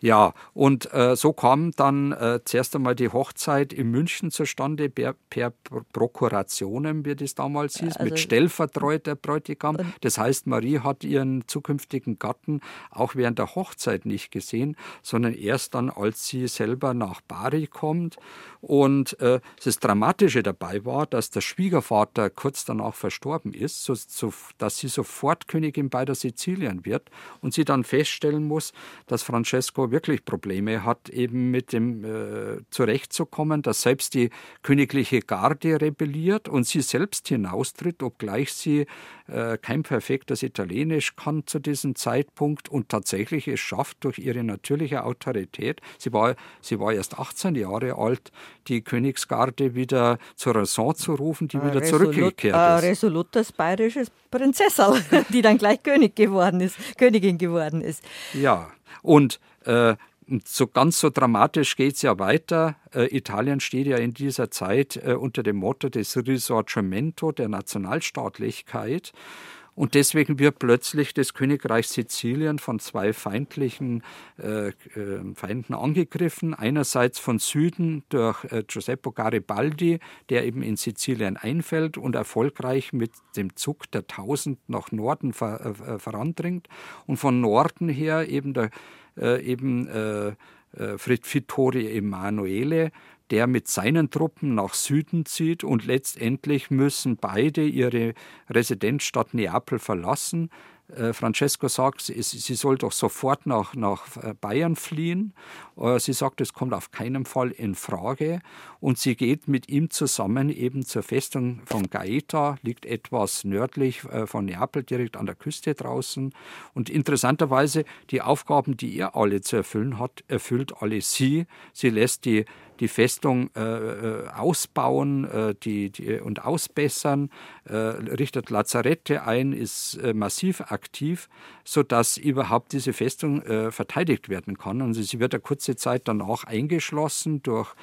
Ja, und äh, so kam dann äh, zuerst einmal die Hochzeit in München zustande, per, per Prokurationen, wie das damals hieß, also, mit Stellvertreuter Bräutigam. Das heißt, Marie hat ihren zukünftigen Gatten auch während der Hochzeit nicht gesehen, sondern erst dann, als sie selber nach Bari kommt. Und äh, das Dramatische dabei war, dass der Schwiegervater kurz danach verstorben ist, so, so, dass sie sofort Königin beider Sizilien wird und sie dann feststellen muss, dass Francesco wirklich Probleme hat, eben mit dem äh, zurechtzukommen, dass selbst die königliche Garde rebelliert und sie selbst hinaustritt, obgleich sie äh, kein perfektes Italienisch kann zu diesem Zeitpunkt und tatsächlich es schafft durch ihre natürliche Autorität. Sie war, sie war erst 18 Jahre alt, die Königsgarde wieder zur Raison zu rufen, die wieder Resolut, zurückgekehrt ist. Resolutes bayerisches Prinzessal, die dann gleich König geworden ist, Königin geworden ist. Ja, und so ganz so dramatisch geht es ja weiter. Äh, Italien steht ja in dieser Zeit äh, unter dem Motto des Risorgimento, der Nationalstaatlichkeit. Und deswegen wird plötzlich das Königreich Sizilien von zwei feindlichen äh, äh, Feinden angegriffen. Einerseits von Süden durch äh, Giuseppe Garibaldi, der eben in Sizilien einfällt und erfolgreich mit dem Zug der Tausend nach Norden ver, äh, vorandringt. Und von Norden her eben der äh, eben äh, äh Vittorio Emanuele, der mit seinen Truppen nach Süden zieht und letztendlich müssen beide ihre Residenzstadt Neapel verlassen. Äh, Francesco sagt, sie, sie soll doch sofort nach, nach äh, Bayern fliehen. Äh, sie sagt, es kommt auf keinen Fall in Frage. Und sie geht mit ihm zusammen eben zur Festung von Gaeta, liegt etwas nördlich von Neapel, direkt an der Küste draußen. Und interessanterweise, die Aufgaben, die er alle zu erfüllen hat, erfüllt alle sie. Sie lässt die die Festung äh, äh, ausbauen äh, die, die, und ausbessern, äh, richtet Lazarette ein, ist äh, massiv aktiv, sodass überhaupt diese Festung äh, verteidigt werden kann. Und sie wird eine kurze Zeit danach eingeschlossen durch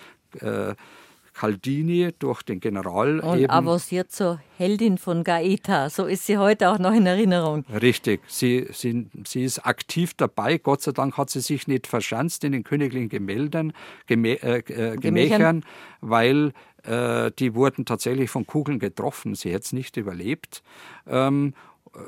Caldini durch den General. Und eben. avanciert zur Heldin von Gaeta. So ist sie heute auch noch in Erinnerung. Richtig. Sie, sie, sie ist aktiv dabei. Gott sei Dank hat sie sich nicht verschanzt in den königlichen Gemälden, Gemä äh, äh, Gemächern, weil äh, die wurden tatsächlich von Kugeln getroffen. Sie hätte es nicht überlebt. Ähm,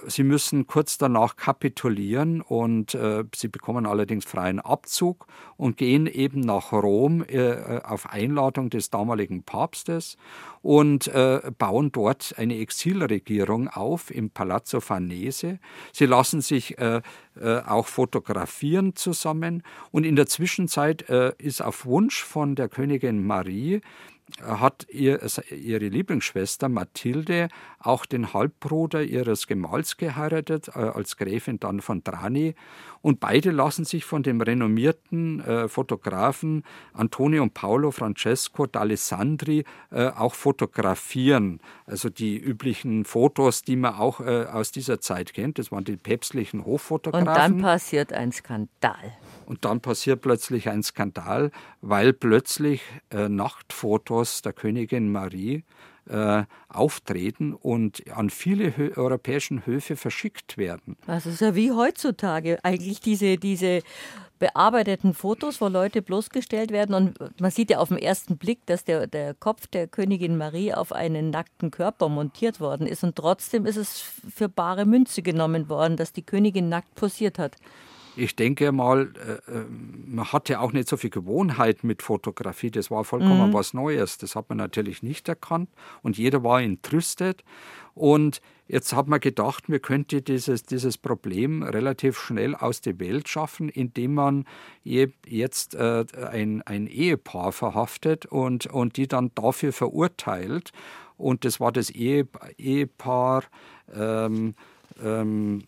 Sie müssen kurz danach kapitulieren und äh, sie bekommen allerdings freien Abzug und gehen eben nach Rom äh, auf Einladung des damaligen Papstes und äh, bauen dort eine Exilregierung auf im Palazzo Farnese. Sie lassen sich äh, äh, auch fotografieren zusammen und in der Zwischenzeit äh, ist auf Wunsch von der Königin Marie hat ihr, ihre Lieblingsschwester Mathilde auch den Halbbruder ihres Gemahls geheiratet, äh, als Gräfin dann von Trani. Und beide lassen sich von dem renommierten äh, Fotografen Antonio Paolo Francesco d'Alessandri äh, auch fotografieren. Also die üblichen Fotos, die man auch äh, aus dieser Zeit kennt. Das waren die päpstlichen Hoffotografen. Und dann passiert ein Skandal. Und dann passiert plötzlich ein Skandal, weil plötzlich äh, Nachtfotos der Königin Marie äh, auftreten und an viele Hö europäischen Höfe verschickt werden. Das ist ja wie heutzutage eigentlich diese, diese bearbeiteten Fotos, wo Leute bloßgestellt werden. Und man sieht ja auf den ersten Blick, dass der, der Kopf der Königin Marie auf einen nackten Körper montiert worden ist. Und trotzdem ist es für bare Münze genommen worden, dass die Königin nackt posiert hat ich denke mal, äh, äh, man hatte auch nicht so viel Gewohnheit mit Fotografie. Das war vollkommen mhm. was Neues. Das hat man natürlich nicht erkannt und jeder war entrüstet. Und jetzt hat man gedacht, man könnte dieses, dieses Problem relativ schnell aus der Welt schaffen, indem man jetzt äh, ein, ein Ehepaar verhaftet und, und die dann dafür verurteilt und das war das Ehepaar ähm, ähm,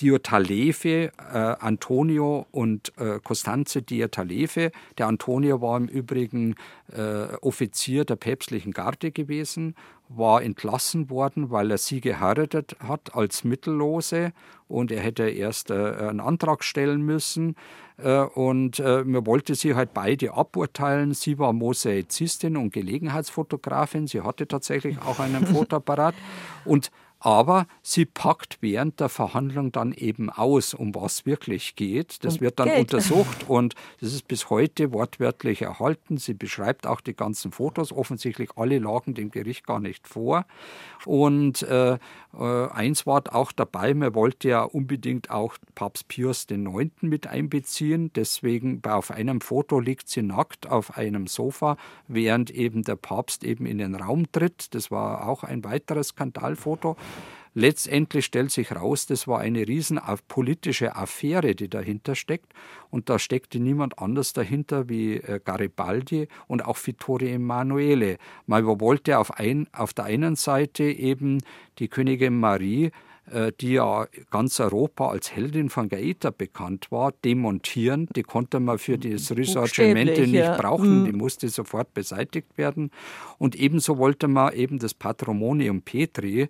Diotaleve, äh, Antonio und äh, Costanze Diotaleve. Der Antonio war im Übrigen äh, Offizier der päpstlichen Garde gewesen, war entlassen worden, weil er sie geheiratet hat als Mittellose und er hätte erst äh, einen Antrag stellen müssen. Äh, und äh, man wollte sie halt beide aburteilen. Sie war Mosaizistin und Gelegenheitsfotografin. Sie hatte tatsächlich auch einen Fotoapparat. Und aber sie packt während der Verhandlung dann eben aus, um was wirklich geht. Das um wird dann Geld. untersucht und das ist bis heute wortwörtlich erhalten. Sie beschreibt auch die ganzen Fotos. Offensichtlich alle lagen dem Gericht gar nicht vor. Und äh, eins war auch dabei, man wollte ja unbedingt auch Papst Pius IX. mit einbeziehen. Deswegen auf einem Foto liegt sie nackt auf einem Sofa, während eben der Papst eben in den Raum tritt. Das war auch ein weiteres Skandalfoto. Letztendlich stellt sich raus, das war eine riesen politische Affäre, die dahinter steckt. Und da steckte niemand anders dahinter wie äh, Garibaldi und auch Vittorio Emanuele. Man wollte auf, ein, auf der einen Seite eben die Königin Marie äh, die ja ganz Europa als Heldin von Gaeta bekannt war, demontieren. Die konnte man für das Risorgimento nicht ja. brauchen, die mhm. musste sofort beseitigt werden. Und ebenso wollte man eben das Patrimonium Petri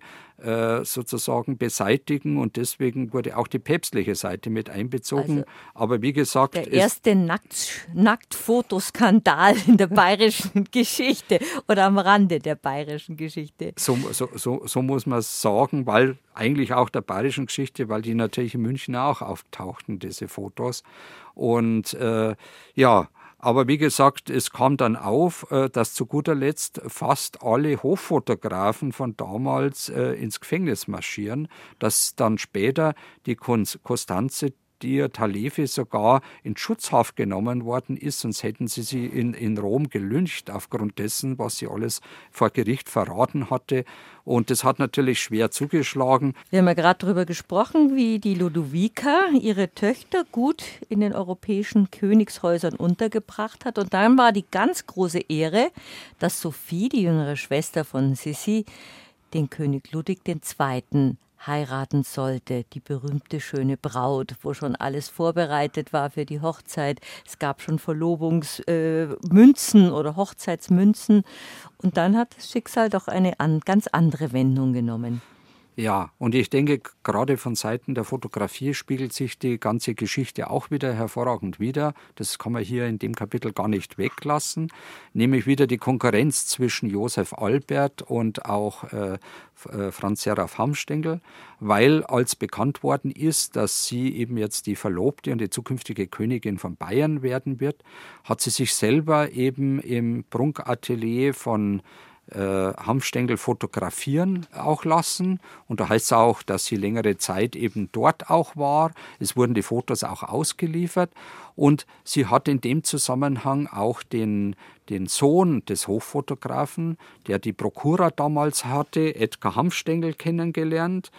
sozusagen beseitigen und deswegen wurde auch die päpstliche Seite mit einbezogen. Also Aber wie gesagt. Der erste Nackt, Nacktfotoskandal in der bayerischen Geschichte oder am Rande der bayerischen Geschichte. So, so, so, so muss man sagen, weil eigentlich auch der bayerischen Geschichte, weil die natürlich in München auch auftauchten, diese Fotos. Und äh, ja, aber wie gesagt, es kam dann auf, äh, dass zu guter Letzt fast alle Hoffotografen von damals äh, ins Gefängnis marschieren, dass dann später die Konstanze die Talefe sogar in Schutzhaft genommen worden ist, sonst hätten sie sie in, in Rom gelyncht aufgrund dessen, was sie alles vor Gericht verraten hatte. Und das hat natürlich schwer zugeschlagen. Wir haben ja gerade darüber gesprochen, wie die Ludovica ihre Töchter gut in den europäischen Königshäusern untergebracht hat. Und dann war die ganz große Ehre, dass Sophie, die jüngere Schwester von Sissi, den König Ludwig II heiraten sollte, die berühmte schöne Braut, wo schon alles vorbereitet war für die Hochzeit. Es gab schon Verlobungsmünzen äh, oder Hochzeitsmünzen. Und dann hat das Schicksal doch eine an, ganz andere Wendung genommen. Ja, und ich denke, gerade von Seiten der Fotografie spiegelt sich die ganze Geschichte auch wieder hervorragend wieder. Das kann man hier in dem Kapitel gar nicht weglassen. Nämlich wieder die Konkurrenz zwischen Josef Albert und auch äh, äh, Franz Seraph Hamstengel, weil als bekannt worden ist, dass sie eben jetzt die Verlobte und die zukünftige Königin von Bayern werden wird, hat sie sich selber eben im Prunkatelier von äh, Hanfstängel fotografieren auch lassen. Und da heißt es auch, dass sie längere Zeit eben dort auch war. Es wurden die Fotos auch ausgeliefert. Und sie hat in dem Zusammenhang auch den, den Sohn des Hoffotografen, der die Prokura damals hatte, Edgar Hanfstengel, kennengelernt.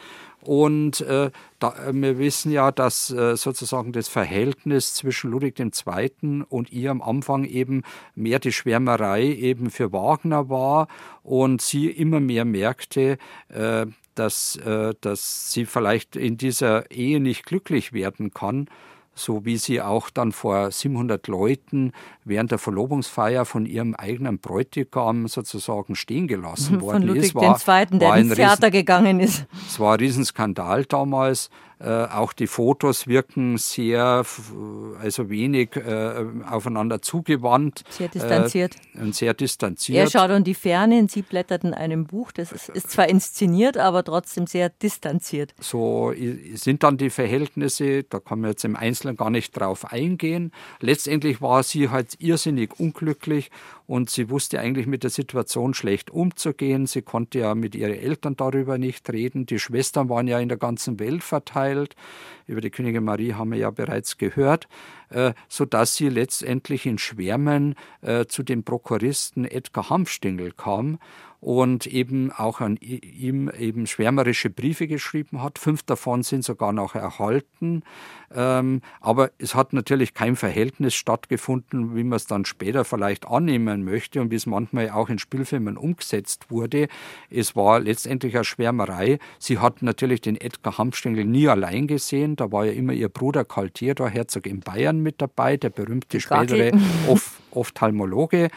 Und äh, da, äh, wir wissen ja, dass äh, sozusagen das Verhältnis zwischen Ludwig II. und ihr am Anfang eben mehr die Schwärmerei eben für Wagner war und sie immer mehr merkte, äh, dass, äh, dass sie vielleicht in dieser Ehe nicht glücklich werden kann so wie sie auch dann vor 700 Leuten während der Verlobungsfeier von ihrem eigenen Bräutigam sozusagen stehen gelassen worden von Ludwig ist. War, II., der ins Theater Riesen, gegangen ist. Es war ein Riesenskandal damals auch die Fotos wirken sehr, also wenig äh, aufeinander zugewandt. Sehr distanziert. Äh, und sehr distanziert. Er schaut in die Ferne und sie blättert in einem Buch. Das ist, ist zwar inszeniert, aber trotzdem sehr distanziert. So sind dann die Verhältnisse, da kann man jetzt im Einzelnen gar nicht drauf eingehen. Letztendlich war sie halt irrsinnig unglücklich und sie wusste eigentlich mit der Situation schlecht umzugehen. Sie konnte ja mit ihren Eltern darüber nicht reden. Die Schwestern waren ja in der ganzen Welt verteilt. Über die Königin Marie haben wir ja bereits gehört, äh, sodass sie letztendlich in Schwärmen äh, zu dem Prokuristen Edgar Hamstingel kam und eben auch an ihm eben schwärmerische Briefe geschrieben hat. Fünf davon sind sogar noch erhalten. Ähm, aber es hat natürlich kein Verhältnis stattgefunden, wie man es dann später vielleicht annehmen möchte und wie es manchmal auch in Spielfilmen umgesetzt wurde. Es war letztendlich eine Schwärmerei. Sie hat natürlich den Edgar Hamstengel nie allein gesehen. Da war ja immer ihr Bruder Karl Theodor, Herzog in Bayern, mit dabei, der berühmte spätere Ophthalmologe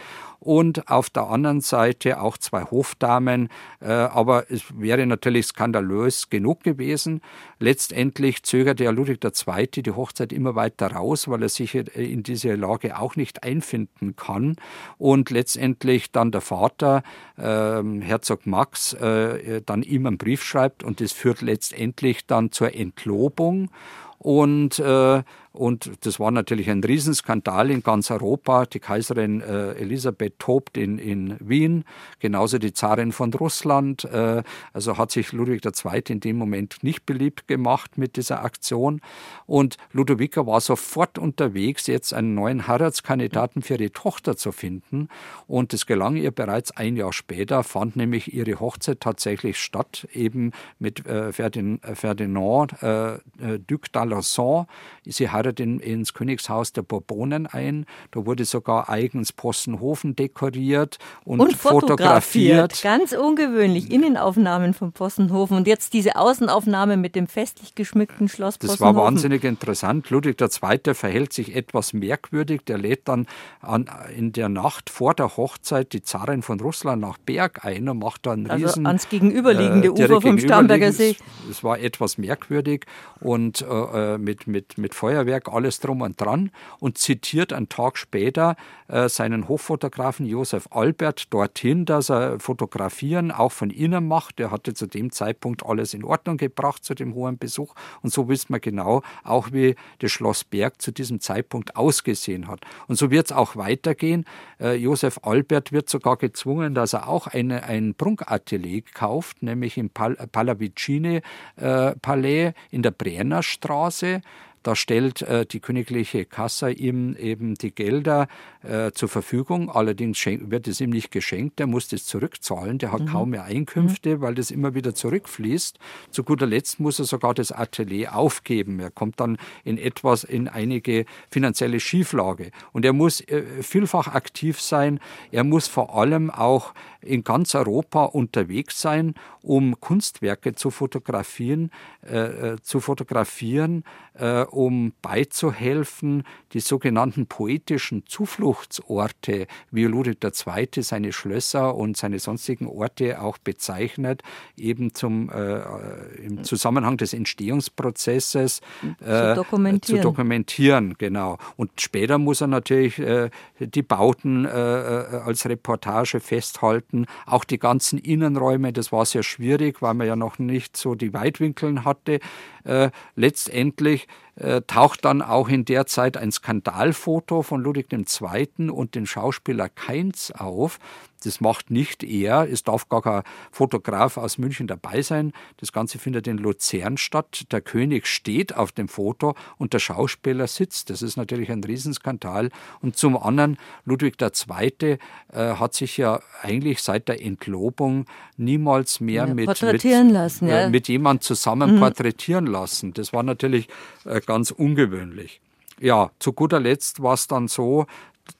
und auf der anderen Seite auch zwei Hofdamen. Äh, aber es wäre natürlich skandalös genug gewesen. Letztendlich zögerte ja Ludwig II. die Hochzeit immer weiter raus, weil er sich in diese Lage auch nicht einfinden kann. Und letztendlich dann der Vater, äh, Herzog Max, äh, dann ihm einen Brief schreibt und das führt letztendlich dann zur Entlobung. Und äh, und das war natürlich ein Riesenskandal in ganz Europa. Die Kaiserin äh, Elisabeth tobt in, in Wien, genauso die Zarin von Russland. Äh, also hat sich Ludwig II. in dem Moment nicht beliebt gemacht mit dieser Aktion. Und Ludovica war sofort unterwegs, jetzt einen neuen Heiratskandidaten für ihre Tochter zu finden. Und es gelang ihr bereits ein Jahr später, fand nämlich ihre Hochzeit tatsächlich statt, eben mit äh, Ferdinand, Ferdinand äh, äh Duc d'Alençon. Sie heiratet in, ins Königshaus der Bourbonen ein. Da wurde sogar eigens Possenhofen dekoriert und, und fotografiert. fotografiert. Ganz ungewöhnlich. Innenaufnahmen von Possenhofen und jetzt diese Außenaufnahme mit dem festlich geschmückten Schloss Das war wahnsinnig interessant. Ludwig II. verhält sich etwas merkwürdig. Der lädt dann an, in der Nacht vor der Hochzeit die Zarin von Russland nach Berg ein und macht dann also riesen... ans gegenüberliegende äh, Ufer vom Starnberger See. Es war etwas merkwürdig und äh, äh mit, mit, mit Feuerwehr Bauwerk, alles drum und dran und zitiert einen Tag später äh, seinen Hoffotografen Josef Albert dorthin, dass er Fotografieren auch von innen macht. Er hatte zu dem Zeitpunkt alles in Ordnung gebracht zu dem hohen Besuch und so wissen wir genau auch, wie das Schloss Berg zu diesem Zeitpunkt ausgesehen hat. Und so wird es auch weitergehen. Äh, Josef Albert wird sogar gezwungen, dass er auch eine, ein Prunkatelier kauft, nämlich im Pal Pallavicini äh, Palais in der Brenner Straße. Da stellt äh, die königliche Kasse ihm eben die Gelder äh, zur Verfügung. Allerdings wird es ihm nicht geschenkt. Der muss das zurückzahlen. Der hat mhm. kaum mehr Einkünfte, mhm. weil das immer wieder zurückfließt. Zu guter Letzt muss er sogar das Atelier aufgeben. Er kommt dann in etwas, in einige finanzielle Schieflage. Und er muss äh, vielfach aktiv sein. Er muss vor allem auch in ganz Europa unterwegs sein, um Kunstwerke zu fotografieren, äh, äh zu fotografieren, äh, um beizuhelfen, die sogenannten poetischen Zufluchtsorte, wie Ludwig II. seine Schlösser und seine sonstigen Orte auch bezeichnet, eben zum, äh, im Zusammenhang des Entstehungsprozesses äh, zu, dokumentieren. zu, dokumentieren. Genau. Und später muss er natürlich äh, die Bauten äh, äh, als Reportage festhalten, auch die ganzen Innenräume, das war sehr schwierig, weil man ja noch nicht so die Weitwinkeln hatte. Äh, letztendlich äh, taucht dann auch in der Zeit ein Skandalfoto von Ludwig II. und dem Schauspieler Keins auf, das macht nicht er. Es darf gar kein Fotograf aus München dabei sein. Das Ganze findet in Luzern statt. Der König steht auf dem Foto und der Schauspieler sitzt. Das ist natürlich ein Riesenskandal. Und zum anderen, Ludwig II. Äh, hat sich ja eigentlich seit der Entlobung niemals mehr ja, mit, porträtieren mit, lassen, ja. äh, mit jemand zusammen mhm. porträtieren lassen. Das war natürlich äh, ganz ungewöhnlich. Ja, zu guter Letzt war es dann so,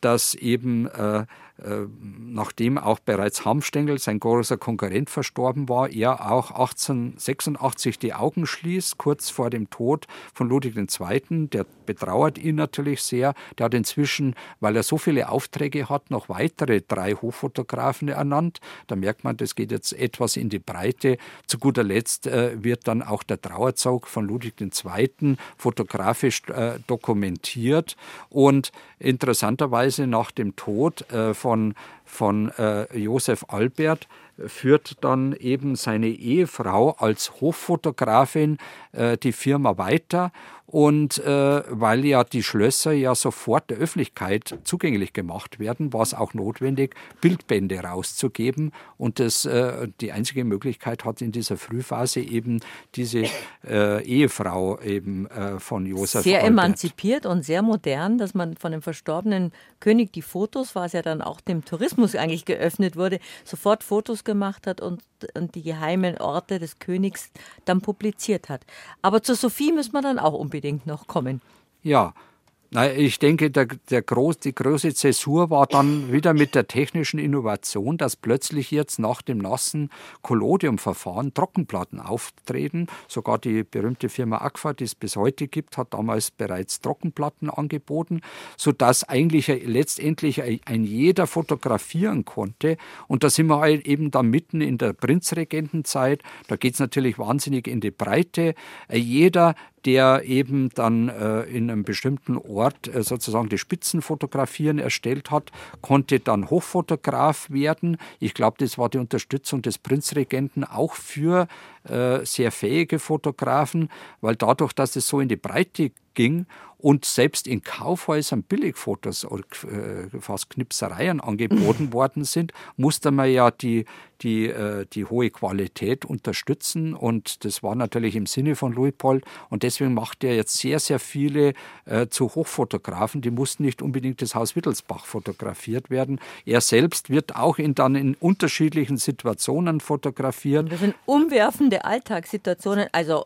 dass eben äh, nachdem auch bereits Hamstengel, sein großer Konkurrent, verstorben war, er auch 1886 die Augen schließt, kurz vor dem Tod von Ludwig II. Der betrauert ihn natürlich sehr. Der hat inzwischen, weil er so viele Aufträge hat, noch weitere drei Hoffotografen ernannt. Da merkt man, das geht jetzt etwas in die Breite. Zu guter Letzt äh, wird dann auch der Trauerzug von Ludwig II. fotografisch äh, dokumentiert. Und interessanterweise nach dem Tod äh, von, von äh, Josef Albert führt dann eben seine Ehefrau als Hoffotografin äh, die Firma weiter und äh, weil ja die Schlösser ja sofort der Öffentlichkeit zugänglich gemacht werden, war es auch notwendig, Bildbände rauszugeben. Und das, äh, die einzige Möglichkeit hat in dieser Frühphase eben diese äh, Ehefrau eben äh, von Josef. Sehr Albert. emanzipiert und sehr modern, dass man von dem verstorbenen König die Fotos, was ja dann auch dem Tourismus eigentlich geöffnet wurde, sofort Fotos gemacht hat und, und die geheimen Orte des Königs dann publiziert hat. Aber zur Sophie müssen wir dann auch unbedingt noch kommen. Ja, ich denke, der, der groß, die große Zäsur war dann wieder mit der technischen Innovation, dass plötzlich jetzt nach dem nassen Collodium-Verfahren Trockenplatten auftreten. Sogar die berühmte Firma Agfa, die es bis heute gibt, hat damals bereits Trockenplatten angeboten, sodass eigentlich letztendlich ein jeder fotografieren konnte. Und da sind wir halt eben dann mitten in der Prinzregentenzeit. Da geht es natürlich wahnsinnig in die Breite. Jeder der eben dann äh, in einem bestimmten Ort äh, sozusagen die Spitzenfotografien erstellt hat, konnte dann Hochfotograf werden. Ich glaube, das war die Unterstützung des Prinzregenten auch für äh, sehr fähige Fotografen, weil dadurch, dass es so in die Breite ging und selbst in Kaufhäusern Billigfotos oder äh, fast Knipsereien angeboten worden sind, musste man ja die, die, äh, die hohe Qualität unterstützen und das war natürlich im Sinne von Luitpold und deswegen macht er jetzt sehr, sehr viele äh, zu Hochfotografen, die mussten nicht unbedingt das Haus Wittelsbach fotografiert werden. Er selbst wird auch in, dann in unterschiedlichen Situationen fotografiert. Das sind umwerfende Alltagssituationen, also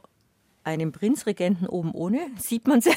einen Prinzregenten oben ohne, sieht man sie.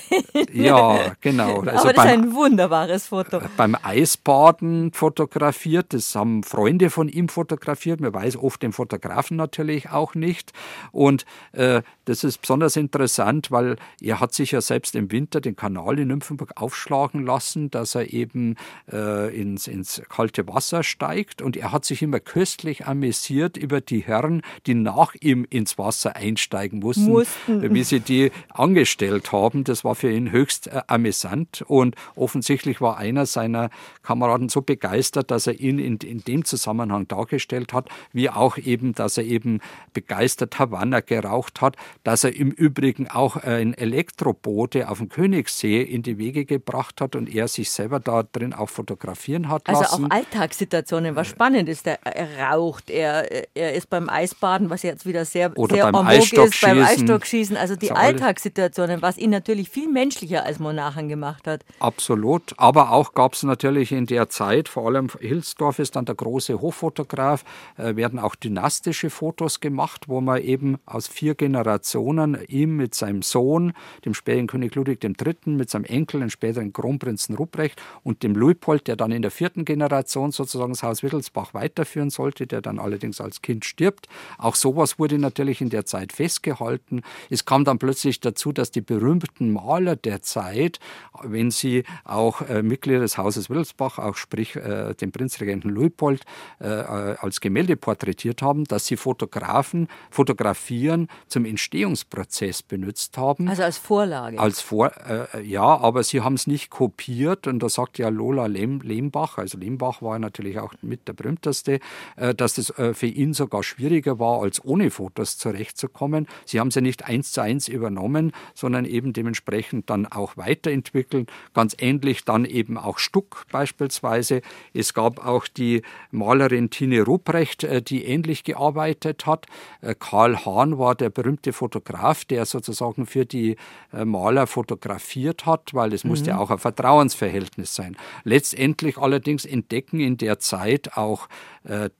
Ja, genau. Also Aber das beim, ist ein wunderbares Foto. Beim Eisbaden fotografiert, das haben Freunde von ihm fotografiert. Man weiß oft den Fotografen natürlich auch nicht. Und äh, das ist besonders interessant, weil er hat sich ja selbst im Winter den Kanal in Nymphenburg aufschlagen lassen, dass er eben äh, ins, ins kalte Wasser steigt. Und er hat sich immer köstlich amüsiert über die Herren, die nach ihm ins Wasser einsteigen mussten. mussten wie sie die angestellt haben. Das war für ihn höchst äh, amüsant und offensichtlich war einer seiner Kameraden so begeistert, dass er ihn in, in dem Zusammenhang dargestellt hat, wie auch eben, dass er eben begeistert Havanna geraucht hat, dass er im Übrigen auch ein Elektrobote auf dem Königssee in die Wege gebracht hat und er sich selber da drin auch fotografieren hat also lassen. Also auch Alltagssituationen, was spannend ist. Er, er raucht, er, er ist beim Eisbaden, was jetzt wieder sehr, Oder sehr beim Eisstockschießen. ist, beim Eisstockschießen gewesen. Also die Alltagssituationen, was ihn natürlich viel menschlicher als Monarchen gemacht hat. Absolut. Aber auch gab es natürlich in der Zeit, vor allem Hilsdorf ist dann der große Hochfotograf, äh, werden auch dynastische Fotos gemacht, wo man eben aus vier Generationen ihm mit seinem Sohn, dem späteren König Ludwig III., mit seinem Enkel, dem späteren Kronprinzen Ruprecht und dem Luitpold, der dann in der vierten Generation sozusagen das Haus Wittelsbach weiterführen sollte, der dann allerdings als Kind stirbt. Auch sowas wurde natürlich in der Zeit festgehalten. Es kam dann plötzlich dazu, dass die berühmten Maler der Zeit, wenn sie auch äh, Mitglieder des Hauses Wittelsbach, auch sprich äh, den Prinzregenten Luitpold, äh, äh, als Gemälde porträtiert haben, dass sie Fotografen, Fotografieren zum Entstehungsprozess benutzt haben. Also als Vorlage. Als Vor, äh, ja, aber sie haben es nicht kopiert und da sagt ja Lola Lehm, Lehmbach, also Lehmbach war natürlich auch mit der berühmteste, äh, dass das für ihn sogar schwieriger war, als ohne Fotos zurechtzukommen. Sie haben ja nicht eins zu eins übernommen, sondern eben dementsprechend dann auch weiterentwickeln. Ganz ähnlich dann eben auch Stuck beispielsweise. Es gab auch die Malerin Tine Ruprecht, äh, die ähnlich gearbeitet hat. Äh, Karl Hahn war der berühmte Fotograf, der sozusagen für die äh, Maler fotografiert hat, weil es mhm. musste auch ein Vertrauensverhältnis sein. Letztendlich allerdings entdecken in der Zeit auch äh,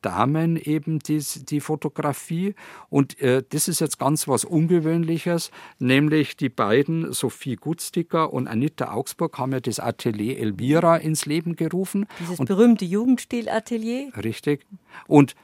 Damen eben die, die Fotografie. Und äh, das ist jetzt ganz was Ungewöhnliches, nämlich die beiden, Sophie Gutsticker und Anita Augsburg, haben ja das Atelier Elvira ins Leben gerufen. Dieses und, berühmte Jugendstilatelier. Richtig. Und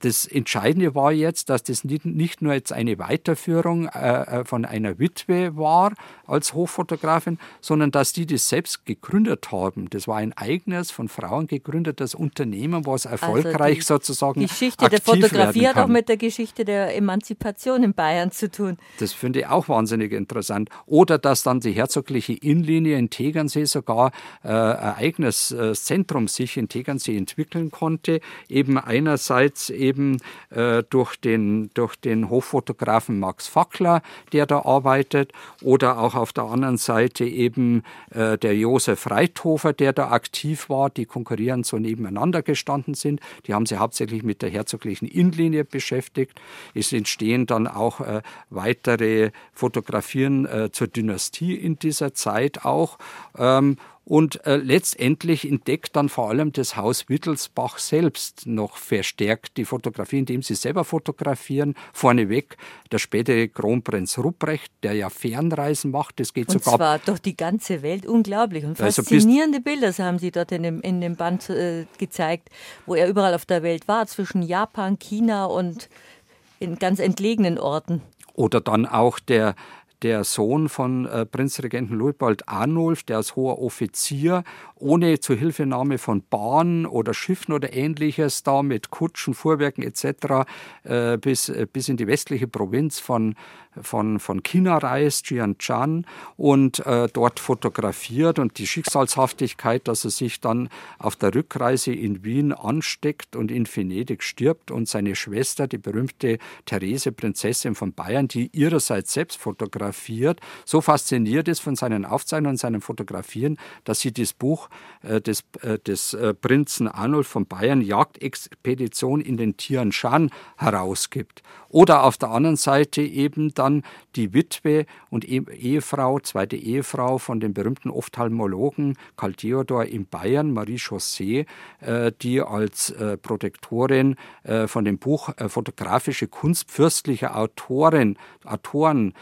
das Entscheidende war jetzt, dass das nicht nur jetzt eine Weiterführung äh, äh, von einer Witwe war als Hochfotografin, sondern dass die das selbst gegründet haben. Das war ein eigenes, von Frauen gegründetes Unternehmen, was also erfolgreich also die sozusagen Geschichte der Fotografie hat auch mit der Geschichte der Emanzipation in Bayern zu tun. Das finde ich auch wahnsinnig interessant. Oder dass dann die herzogliche Innenlinie in Tegernsee sogar äh, ein eigenes äh, Zentrum sich in Tegernsee entwickeln konnte. Eben einerseits eben eben äh, durch, den, durch den Hoffotografen Max Fackler, der da arbeitet, oder auch auf der anderen Seite eben äh, der Josef Reithofer, der da aktiv war, die konkurrierend so nebeneinander gestanden sind. Die haben sich hauptsächlich mit der herzoglichen Innenlinie beschäftigt. Es entstehen dann auch äh, weitere Fotografien äh, zur Dynastie in dieser Zeit auch. Ähm, Und äh, letztendlich entdeckt dann vor allem das Haus Wittelsbach selbst noch verstärkt die Fotografie, indem sie selber fotografieren. Vorneweg der spätere Kronprinz Rupprecht, der ja Fernreisen macht. Das geht und sogar. zwar durch die ganze Welt unglaublich. Und also faszinierende Bilder haben sie dort in dem, in dem Band äh, gezeigt, wo er überall auf der Welt war, zwischen Japan, China und in ganz entlegenen Orten. Oder dann auch der der Sohn von äh, Prinzregenten Luitpold Arnulf, der als hoher Offizier ohne Zuhilfenahme von Bahnen oder Schiffen oder ähnliches da mit Kutschen, Fuhrwerken etc. Äh, bis, äh, bis in die westliche Provinz von, von, von China reist, Jianchan, und äh, dort fotografiert und die Schicksalshaftigkeit, dass er sich dann auf der Rückreise in Wien ansteckt und in Venedig stirbt und seine Schwester, die berühmte Therese, Prinzessin von Bayern, die ihrerseits selbst fotografiert, so fasziniert ist von seinen Aufzeichnungen und seinen Fotografieren, dass sie das Buch äh, des, äh, des äh, Prinzen Arnold von Bayern Jagdexpedition in den Tian Shan herausgibt. Oder auf der anderen Seite eben dann die Witwe und e-, Ehefrau, zweite Ehefrau von dem berühmten Ophthalmologen Karl Theodor in Bayern, Marie Chaussee, die als Protektorin von dem Buch Fotografische Kunst fürstlicher Autoren, Autoren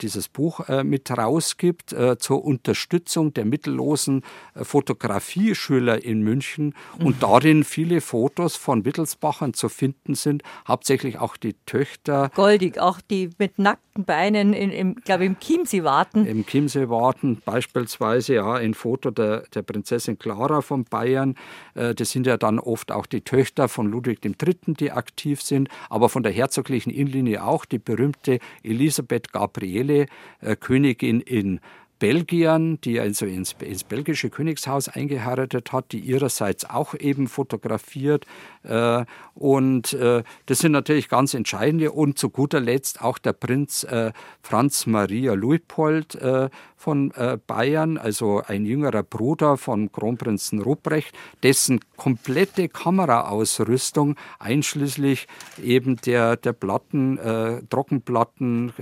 dieses Buch mit rausgibt zur Unterstützung der mittellosen Fotografieschüler in München und mhm. darin viele Fotos von Wittelsbachern zu finden sind, hauptsächlich auch die Töchter. Goldig, auch die mit nackten Beinen, in, im, glaube im Chiemsee warten. Im Chiemsee warten, beispielsweise ja ein Foto der, der Prinzessin Clara von Bayern. Äh, das sind ja dann oft auch die Töchter von Ludwig III., die aktiv sind, aber von der herzoglichen Innenlinie auch die berühmte Elisabeth Gabriele, äh, Königin in Belgiern, die also ins, ins, belgische Königshaus eingeheiratet hat, die ihrerseits auch eben fotografiert. Äh, und äh, das sind natürlich ganz entscheidende. Und zu guter Letzt auch der Prinz äh, Franz Maria Luitpold äh, von äh, Bayern, also ein jüngerer Bruder von Kronprinzen Ruprecht, dessen komplette Kameraausrüstung einschließlich eben der, der Platten, äh, Trockenplatten,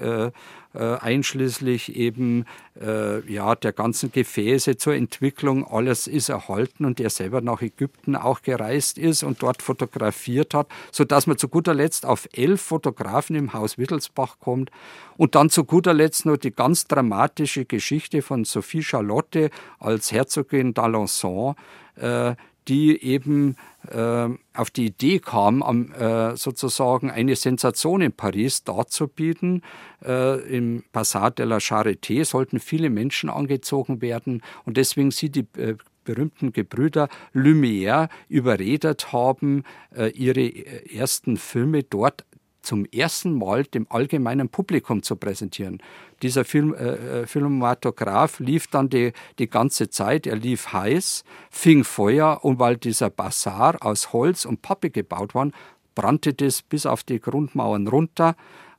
äh, einschließlich eben äh, ja, der ganzen Gefäße zur Entwicklung. Alles ist erhalten und er selber nach Ägypten auch gereist ist und dort fotografiert hat, sodass man zu guter Letzt auf elf Fotografen im Haus Wittelsbach kommt. Und dann zu guter Letzt noch die ganz dramatische Geschichte von Sophie Charlotte als Herzogin d'Alençon, äh, die eben äh, auf die Idee kam, um, äh, sozusagen eine Sensation in Paris darzubieten. Äh, Im Passat de la Charité sollten viele Menschen angezogen werden und deswegen sie die äh, berühmten Gebrüder Lumière überredet haben, äh, ihre äh, ersten Filme dort zum ersten Mal dem allgemeinen Publikum zu präsentieren. Dieser Film, äh, äh, Filmatograph lief dann die, die ganze Zeit, er lief heiß, fing Feuer und weil dieser Bazar aus Holz und Pappe gebaut war, brannte das bis auf die Grundmauern runter.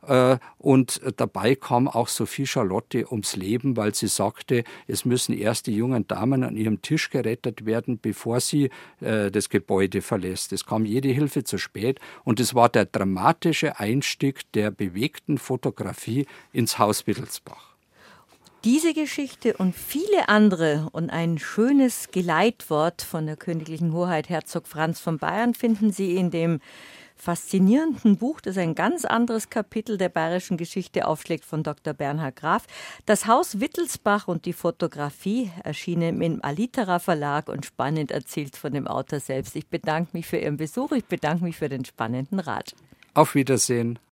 Äh, und dabei kam auch Sophie Charlotte ums Leben, weil sie sagte, es müssen erst die jungen Damen an ihrem Tisch gerettet werden, bevor sie äh, das Gebäude verlässt. Es kam jede Hilfe zu spät und es war der dramatische Einstieg der bewegten Fotografie ins Haus Wittelsbach. Diese Geschichte und viele andere und ein schönes Geleitwort von der königlichen Hoheit Herzog Franz von Bayern finden Sie in dem faszinierenden Buch, das ein ganz anderes Kapitel der bayerischen Geschichte aufschlägt von Dr. Bernhard Graf. Das Haus Wittelsbach und die Fotografie erschienen im Alitera Verlag und spannend erzählt von dem Autor selbst. Ich bedanke mich für Ihren Besuch, ich bedanke mich für den spannenden Rat. Auf Wiedersehen.